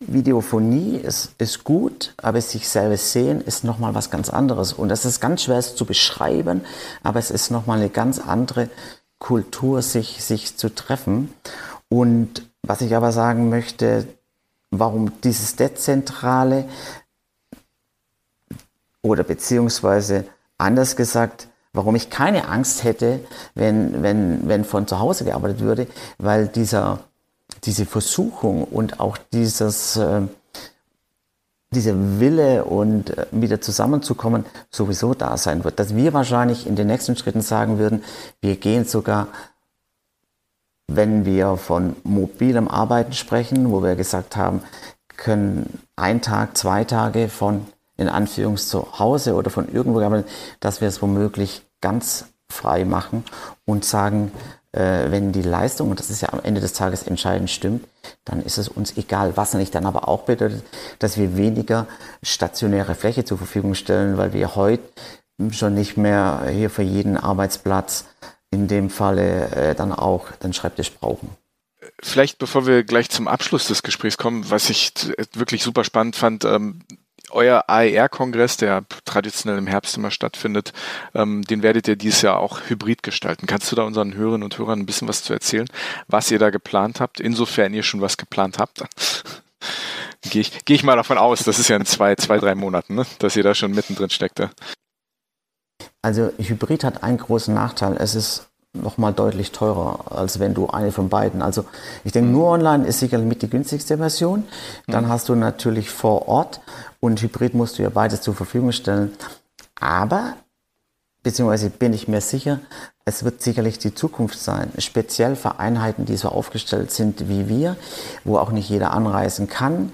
Videophonie ist, ist gut, aber sich selber sehen ist nochmal was ganz anderes. Und das ist ganz schwer zu beschreiben, aber es ist nochmal eine ganz andere Kultur, sich, sich zu treffen. Und was ich aber sagen möchte, warum dieses Dezentrale oder beziehungsweise anders gesagt, warum ich keine Angst hätte, wenn, wenn, wenn von zu Hause gearbeitet würde, weil dieser diese Versuchung und auch dieses, äh, diese Wille und äh, wieder zusammenzukommen sowieso da sein wird. Dass wir wahrscheinlich in den nächsten Schritten sagen würden, wir gehen sogar, wenn wir von mobilem Arbeiten sprechen, wo wir gesagt haben, können ein Tag, zwei Tage von in Anführungs zu Hause oder von irgendwo dass wir es womöglich ganz frei machen und sagen, äh, wenn die Leistung, und das ist ja am Ende des Tages entscheidend, stimmt, dann ist es uns egal. Was nicht dann aber auch bedeutet, dass wir weniger stationäre Fläche zur Verfügung stellen, weil wir heute schon nicht mehr hier für jeden Arbeitsplatz in dem Falle äh, dann auch den Schreibtisch brauchen. Vielleicht bevor wir gleich zum Abschluss des Gesprächs kommen, was ich wirklich super spannend fand, ähm, euer AER-Kongress, der traditionell im Herbst immer stattfindet, ähm, den werdet ihr dieses Jahr auch hybrid gestalten. Kannst du da unseren Hörerinnen und Hörern ein bisschen was zu erzählen, was ihr da geplant habt, insofern ihr schon was geplant habt? Gehe ich, geh ich mal davon aus, das ist ja in zwei, zwei drei Monaten, ne? dass ihr da schon mittendrin steckt. Also Hybrid hat einen großen Nachteil. Es ist nochmal deutlich teurer, als wenn du eine von beiden. Also ich denke, nur online ist sicherlich mit die günstigste Version. Dann mhm. hast du natürlich vor Ort und Hybrid musst du ja beides zur Verfügung stellen. Aber, beziehungsweise bin ich mir sicher, es wird sicherlich die Zukunft sein, speziell für Einheiten, die so aufgestellt sind wie wir, wo auch nicht jeder anreisen kann,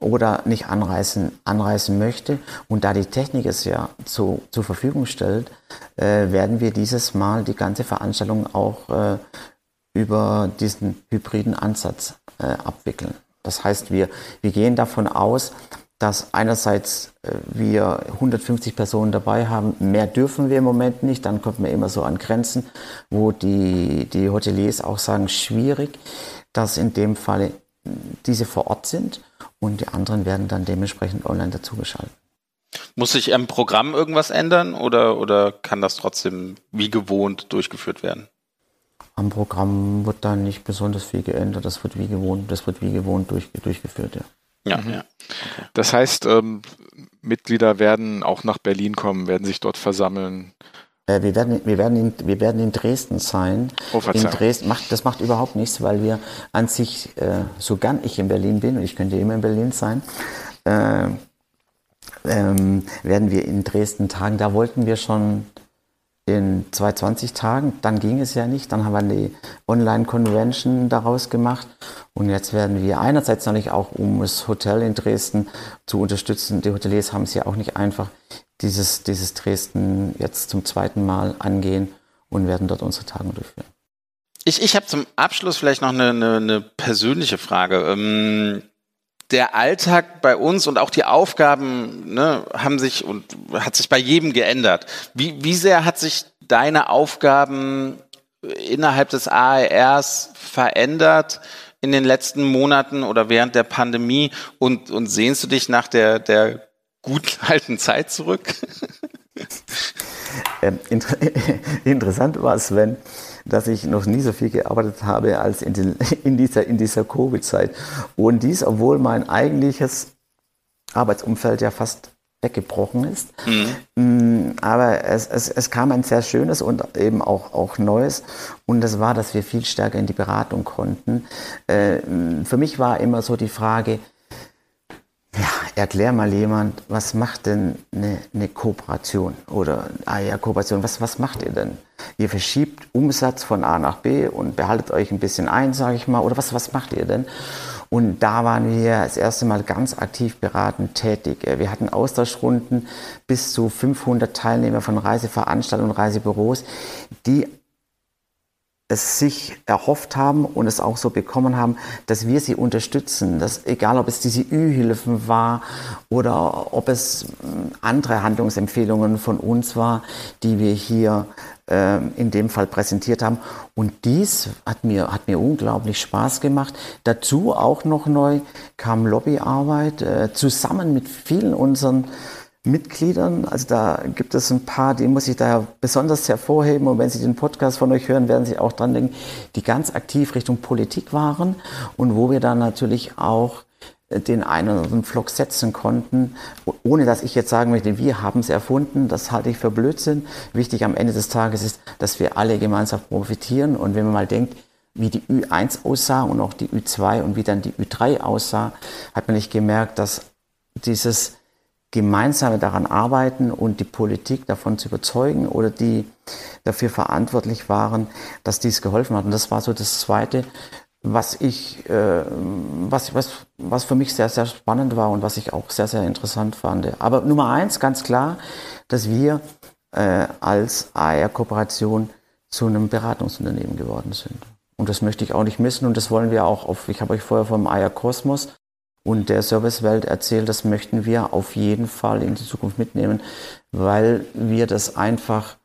oder nicht anreisen, anreisen möchte und da die Technik es ja zu, zur Verfügung stellt, äh, werden wir dieses Mal die ganze Veranstaltung auch äh, über diesen hybriden Ansatz äh, abwickeln. Das heißt, wir, wir gehen davon aus, dass einerseits äh, wir 150 Personen dabei haben, mehr dürfen wir im Moment nicht, dann kommt man immer so an Grenzen, wo die, die Hoteliers auch sagen, schwierig, dass in dem Falle diese vor Ort sind und die anderen werden dann dementsprechend online dazugeschaltet. Muss sich im Programm irgendwas ändern oder, oder kann das trotzdem wie gewohnt durchgeführt werden? Am Programm wird da nicht besonders viel geändert, das wird wie gewohnt, das wird wie gewohnt durch, durchgeführt, ja. Ja, mhm. ja. Okay. Das heißt, ähm, Mitglieder werden auch nach Berlin kommen, werden sich dort versammeln. Äh, wir, werden, wir, werden in, wir werden in Dresden sein. Oh, in Dresden macht, das macht überhaupt nichts, weil wir an sich, äh, so gern ich in Berlin bin, und ich könnte immer in Berlin sein, äh, ähm, werden wir in Dresden tagen. Da wollten wir schon in 220 Tagen, dann ging es ja nicht, dann haben wir eine Online-Convention daraus gemacht und jetzt werden wir einerseits natürlich auch, um das Hotel in Dresden zu unterstützen, die Hoteliers haben es ja auch nicht einfach, dieses, dieses Dresden jetzt zum zweiten Mal angehen und werden dort unsere Tagung durchführen. Ich, ich habe zum Abschluss vielleicht noch eine, eine, eine persönliche Frage. Ähm, der Alltag bei uns und auch die Aufgaben ne, haben sich und hat sich bei jedem geändert. Wie, wie sehr hat sich deine Aufgaben innerhalb des ARs verändert in den letzten Monaten oder während der Pandemie und, und sehnst du dich nach der, der guten alten Zeit zurück? ähm, inter interessant war es, wenn dass ich noch nie so viel gearbeitet habe als in, den, in dieser, in dieser Covid-Zeit. Und dies, obwohl mein eigentliches Arbeitsumfeld ja fast weggebrochen ist. Mhm. Aber es, es, es kam ein sehr schönes und eben auch, auch Neues. Und das war, dass wir viel stärker in die Beratung konnten. Äh, für mich war immer so die Frage, erklär mal jemand, was macht denn eine, eine Kooperation? Oder, ah ja, Kooperation, was, was macht ihr denn? Ihr verschiebt Umsatz von A nach B und behaltet euch ein bisschen ein, sage ich mal. Oder was, was macht ihr denn? Und da waren wir das erste Mal ganz aktiv beratend tätig. Wir hatten Austauschrunden bis zu 500 Teilnehmer von Reiseveranstaltungen und Reisebüros, die es sich erhofft haben und es auch so bekommen haben, dass wir sie unterstützen. Dass, egal, ob es diese Ü-Hilfen war oder ob es hm, andere Handlungsempfehlungen von uns war, die wir hier äh, in dem Fall präsentiert haben. Und dies hat mir, hat mir unglaublich Spaß gemacht. Dazu auch noch neu kam Lobbyarbeit äh, zusammen mit vielen unseren Mitgliedern. Also da gibt es ein paar, die muss ich da besonders hervorheben. Und wenn Sie den Podcast von euch hören, werden Sie auch dran denken, die ganz aktiv Richtung Politik waren und wo wir dann natürlich auch äh, den einen oder anderen Vlog setzen konnten, ohne dass ich jetzt sagen möchte, wir haben es erfunden, das halte ich für Blödsinn. Wichtig am Ende des Tages ist, dass wir alle gemeinsam profitieren und wenn man mal denkt, wie die Ü1 aussah und auch die Ü2 und wie dann die Ü3 aussah, hat man nicht gemerkt, dass dieses gemeinsam daran arbeiten und die Politik davon zu überzeugen oder die dafür verantwortlich waren, dass dies geholfen hat. Und das war so das Zweite, was ich, äh, was, was, was für mich sehr, sehr spannend war und was ich auch sehr, sehr interessant fand. Aber Nummer eins, ganz klar, dass wir äh, als AR-Kooperation zu einem Beratungsunternehmen geworden sind. Und das möchte ich auch nicht missen und das wollen wir auch auf, ich habe euch vorher vom AR Kosmos und der Servicewelt erzählt, das möchten wir auf jeden Fall in die Zukunft mitnehmen, weil wir das einfach,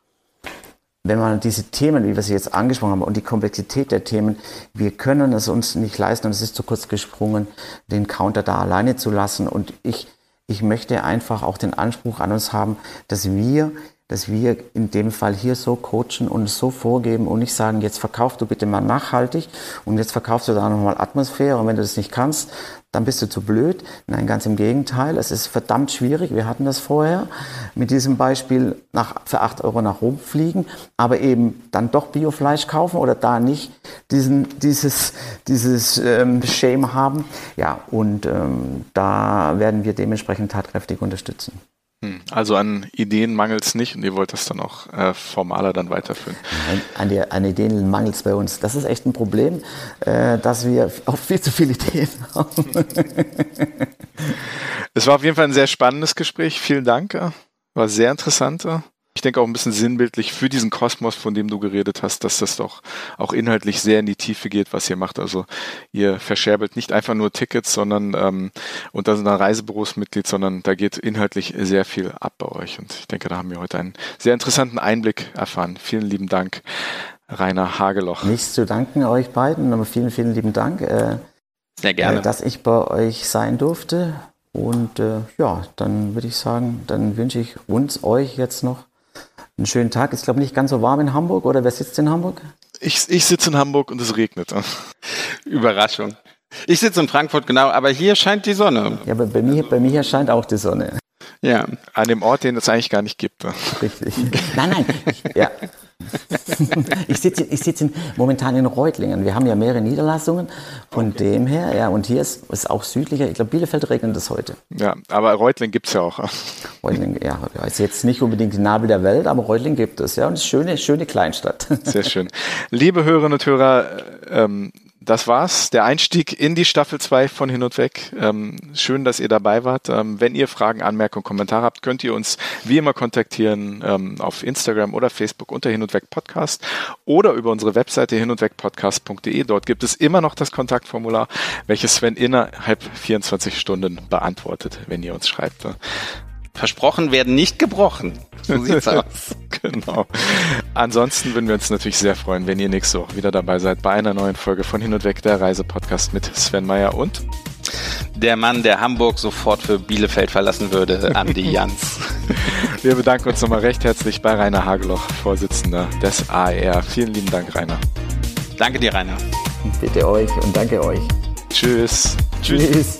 wenn man diese Themen, wie wir sie jetzt angesprochen haben, und die Komplexität der Themen, wir können es uns nicht leisten, und es ist zu kurz gesprungen, den Counter da alleine zu lassen. Und ich, ich möchte einfach auch den Anspruch an uns haben, dass wir dass wir in dem Fall hier so coachen und so vorgeben und nicht sagen, jetzt verkauf du bitte mal nachhaltig und jetzt verkaufst du da nochmal Atmosphäre und wenn du das nicht kannst, dann bist du zu blöd. Nein, ganz im Gegenteil, es ist verdammt schwierig. Wir hatten das vorher mit diesem Beispiel nach, für 8 Euro nach Rom fliegen, aber eben dann doch Biofleisch kaufen oder da nicht diesen, dieses, dieses ähm, Shame haben. Ja, und ähm, da werden wir dementsprechend tatkräftig unterstützen. Hm, also an Ideen mangelt es nicht und ihr wollt das dann auch äh, formaler dann weiterführen. Nein, an, die, an Ideen mangelt es bei uns. Das ist echt ein Problem, äh, dass wir auch viel zu viele Ideen haben. es war auf jeden Fall ein sehr spannendes Gespräch. Vielen Dank. War sehr interessant ich denke auch ein bisschen sinnbildlich für diesen Kosmos, von dem du geredet hast, dass das doch auch inhaltlich sehr in die Tiefe geht, was ihr macht. Also ihr verscherbelt nicht einfach nur Tickets, sondern ähm, und da sind ein Reisebüros Mitglied, sondern da geht inhaltlich sehr viel ab bei euch. Und ich denke, da haben wir heute einen sehr interessanten Einblick erfahren. Vielen lieben Dank, Rainer Hageloch. Nichts zu danken euch beiden, aber vielen, vielen lieben Dank. Äh, sehr gerne. Äh, dass ich bei euch sein durfte. Und äh, ja, dann würde ich sagen, dann wünsche ich uns, euch jetzt noch einen schönen Tag. Ist, glaube ich, nicht ganz so warm in Hamburg, oder wer sitzt in Hamburg? Ich, ich sitze in Hamburg und es regnet. Überraschung. Ich sitze in Frankfurt, genau, aber hier scheint die Sonne. Ja, aber bei mir, bei mir scheint auch die Sonne. Ja, an dem Ort, den es eigentlich gar nicht gibt. Richtig. Nein, nein. Ja. ich sitze ich sitz momentan in Reutlingen. Wir haben ja mehrere Niederlassungen. Von okay. dem her, ja, und hier ist es auch südlicher. Ich glaube, Bielefeld regnet es heute. Ja, aber Reutlingen gibt es ja auch. Reutling, ja, ist jetzt nicht unbedingt die Nabel der Welt, aber Reutlingen gibt es, ja, und es ist eine schöne, schöne Kleinstadt. Sehr schön. Liebe Hörerinnen und Hörer, ähm, das war's. Der Einstieg in die Staffel 2 von Hin und Weg. Ähm, schön, dass ihr dabei wart. Ähm, wenn ihr Fragen, Anmerkungen, Kommentare habt, könnt ihr uns wie immer kontaktieren ähm, auf Instagram oder Facebook unter Hin und Weg Podcast oder über unsere Webseite hin und weg podcast.de. Dort gibt es immer noch das Kontaktformular, welches Sven innerhalb 24 Stunden beantwortet, wenn ihr uns schreibt. Versprochen werden nicht gebrochen. So sieht's aus. genau. Ansonsten würden wir uns natürlich sehr freuen, wenn ihr nächste Woche wieder dabei seid bei einer neuen Folge von Hin und Weg, der Reisepodcast mit Sven Meyer und der Mann, der Hamburg sofort für Bielefeld verlassen würde, Andi Jans. wir bedanken uns nochmal recht herzlich bei Rainer Hageloch, Vorsitzender des AER. Vielen lieben Dank, Rainer. Danke dir, Rainer. Bitte euch und danke euch. Tschüss. Tschüss. Tschüss.